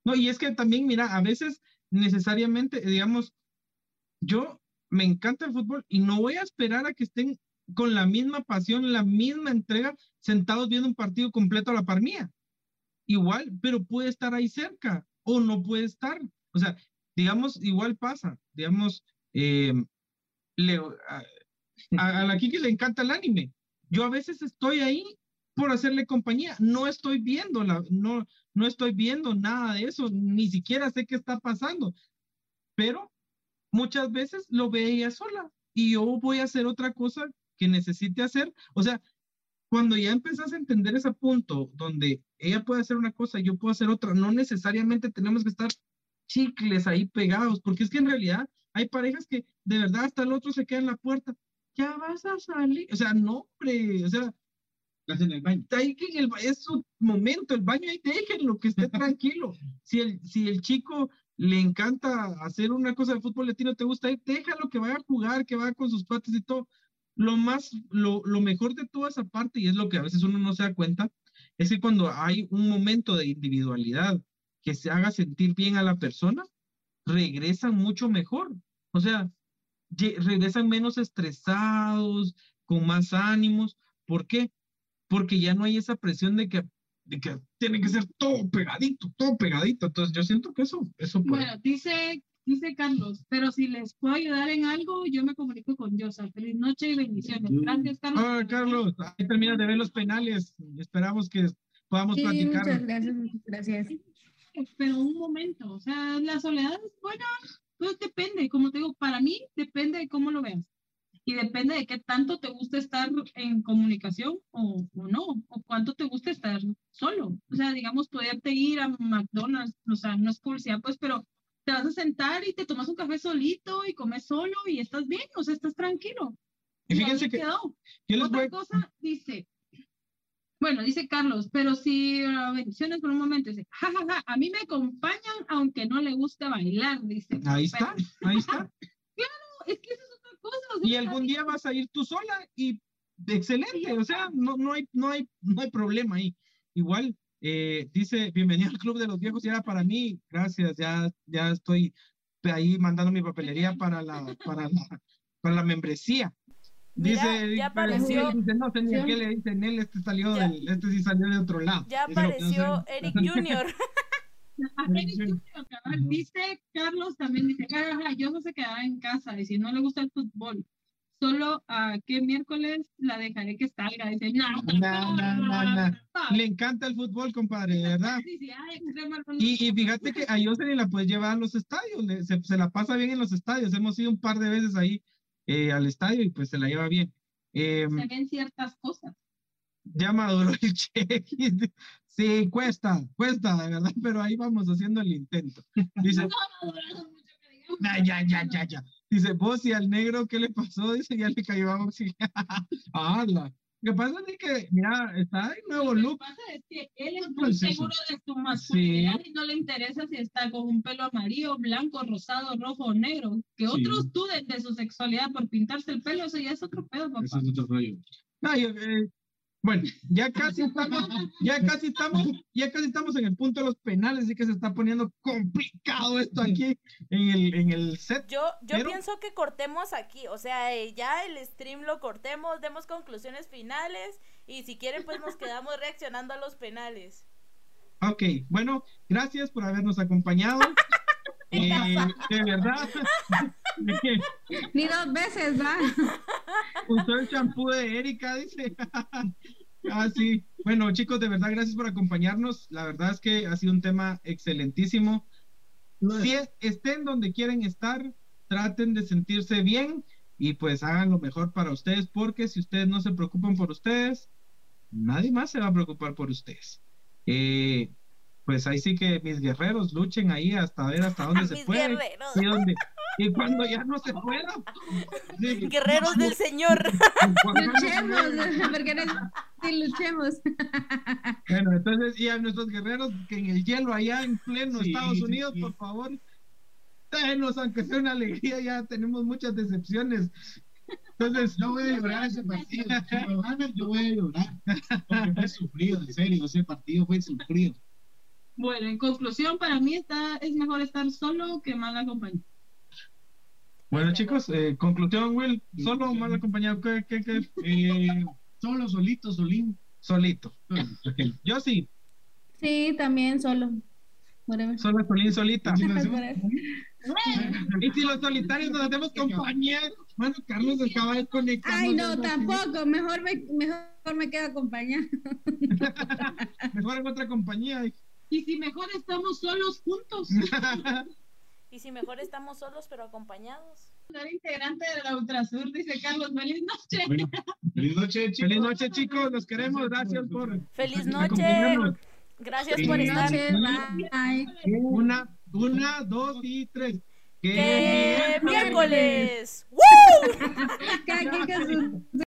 No, y es que también, mira, a veces necesariamente, digamos, yo me encanta el fútbol y no voy a esperar a que estén con la misma pasión, la misma entrega, sentados viendo un partido completo a la par mía. Igual, pero puede estar ahí cerca o no puede estar. O sea, digamos, igual pasa, digamos, eh, a, a, la Kiki le encanta el anime. Yo a veces estoy ahí por hacerle compañía, no estoy viendo la, no, no estoy viendo nada de eso, ni siquiera sé qué está pasando, pero muchas veces lo ve ella sola y yo voy a hacer otra cosa que necesite hacer. O sea, cuando ya empezás a entender ese punto donde ella puede hacer una cosa yo puedo hacer otra, no necesariamente tenemos que estar chicles ahí pegados, porque es que en realidad hay parejas que de verdad hasta el otro se queda en la puerta, ya vas a salir, o sea, no, hombre, o sea, en el baño. Ahí que el, es su momento, el baño ahí déjenlo, que esté tranquilo. (laughs) Si el, si el chico le encanta hacer una cosa de fútbol latino, te gusta ir, déjalo que vaya a jugar, que vaya con sus patas y todo. Lo más, lo, lo mejor de toda esa parte, y es lo que a veces uno no se da cuenta, es que cuando hay un momento de individualidad que se haga sentir bien a la persona, regresan mucho mejor. O sea, regresan menos estresados, con más ánimos. ¿Por qué? Porque ya no hay esa presión de que de que tiene que ser todo pegadito, todo pegadito. Entonces yo siento que eso, eso puede. Bueno, dice, dice Carlos, pero si les puedo ayudar en algo, yo me comunico con Yosa. Feliz noche y bendiciones. Gracias, Carlos. Ah, Carlos, ahí termina de ver los penales. Esperamos que podamos platicar. Muchas gracias, muchas gracias. Pero un momento, o sea, la soledad es buena, pues depende, como te digo, para mí depende de cómo lo veas y depende de qué tanto te gusta estar en comunicación o, o, no, o cuánto te gusta estar solo. O sea, digamos, poderte ir a McDonald's, o sea, no es publicidad, pues, pero te vas a sentar y te tomas un café solito y comes solo y estás bien, o sea, estás tranquilo. Y fíjense que... Otra cosa dice, bueno, dice Carlos, pero si uh, bendiciones por un momento, dice, jajaja, a mí me acompañan aunque no le guste bailar, dice. Ahí está, ahí está. (laughs) claro, es que eso es y algún día vas a ir tú sola y excelente, o sea, no, no, hay, no, hay, no hay problema ahí. Igual, eh, dice, bienvenido al Club de los Viejos, y era para mí, gracias, ya, ya estoy ahí mandando mi papelería para la, para la, para la membresía. Dice, ya apareció. Dice, no ni qué le dicen él, este salió del, este sí salió de otro lado. Ya apareció Eric Junior. (laughs) Dice Carlos también, dice, yo no se quedará en casa y si no le gusta el fútbol, solo a qué miércoles la dejaré que salga. Dice, no, Le encanta el fútbol, compadre, ¿verdad? y, y, fíjate que a Jocelyn la puedes llevar a los estadios, se, se, la pasa bien en los estadios. Hemos ido un par de veces ahí eh, al estadio y pues se la lleva bien. Se ven ciertas cosas ya maduró el (laughs) cheque. Sí, cuesta, cuesta, de verdad, (laughs) pero ahí vamos haciendo el intento. Dice, ya, ya, ya, ya. Dice, vos y al negro, ¿qué le pasó? (laughs) Dice, ya le cayó a (laughs) ¡Hala! Lo que pasa es que, mira, está en nuevo look. Lo que pasa es que él es muy seguro de su masculinidad y no le interesa si está con un pelo amarillo, blanco, rosado, rojo o negro. Que otros duden de su sexualidad por pintarse el pelo, eso ya es otro pedo, papá. Eso es otro rollo. No, yo, eh, bueno, ya casi estamos, ya casi estamos, ya casi estamos en el punto de los penales, así que se está poniendo complicado esto aquí en el, en el set. Yo, yo pienso que cortemos aquí, o sea, eh, ya el stream lo cortemos, demos conclusiones finales y si quieren pues nos quedamos reaccionando a los penales. Ok, bueno, gracias por habernos acompañado. Eh, de verdad. (laughs) Ni dos veces, ¿va? (laughs) Usó el champú de Erika, dice. (laughs) ah, sí. Bueno, chicos, de verdad, gracias por acompañarnos. La verdad es que ha sido un tema excelentísimo. Si estén donde quieren estar, traten de sentirse bien y pues hagan lo mejor para ustedes, porque si ustedes no se preocupan por ustedes, nadie más se va a preocupar por ustedes. Eh, pues ahí sí que mis guerreros luchen ahí hasta ver hasta dónde (laughs) se puede y dónde, (laughs) Y cuando ya no se pueda. sí, Guerreros del Señor. (laughs) no Luchemos, pueda. porque no, sí, luchemos. Bueno, entonces, y a nuestros guerreros que en el hielo allá en pleno Sí, Estados Unidos, sí. por favor, denos, aunque sea una alegría, ya tenemos muchas decepciones. Entonces, Yo voy a llorar ese partido. Si ganan, yo voy a llorar. Porque fue sufrido, en serio. Ese partido fue sufrido. Bueno, en conclusión, para mí está, es mejor estar solo que mal acompañado. bueno, chicos, eh, conclusión, Will, solo o mal acompañado, ¿qué, qué, qué? (laughs) Eh, solo, solito, solín. Solito. Yo sí, Sí, también solo. Whatever. solo solín, solita. Si (laughs) Y si los solitarios nos hacemos compañía, bueno, Carlos acaba de conectar. Ay, no, tampoco. Mejor me, mejor me quedo acompañada. (laughs) Mejor en otra compañía. Y si mejor estamos solos juntos. (laughs) Y si mejor estamos solos pero acompañados. Ser integrante de la Ultrasur, dice Carlos. Feliz noche. Bueno, feliz noche, chicos. Feliz noche, chicos. Los queremos. Gracias por Feliz noche. Gracias por estar. Bye. Una, una, dos y tres. ¡Que miércoles! Cada quien con sus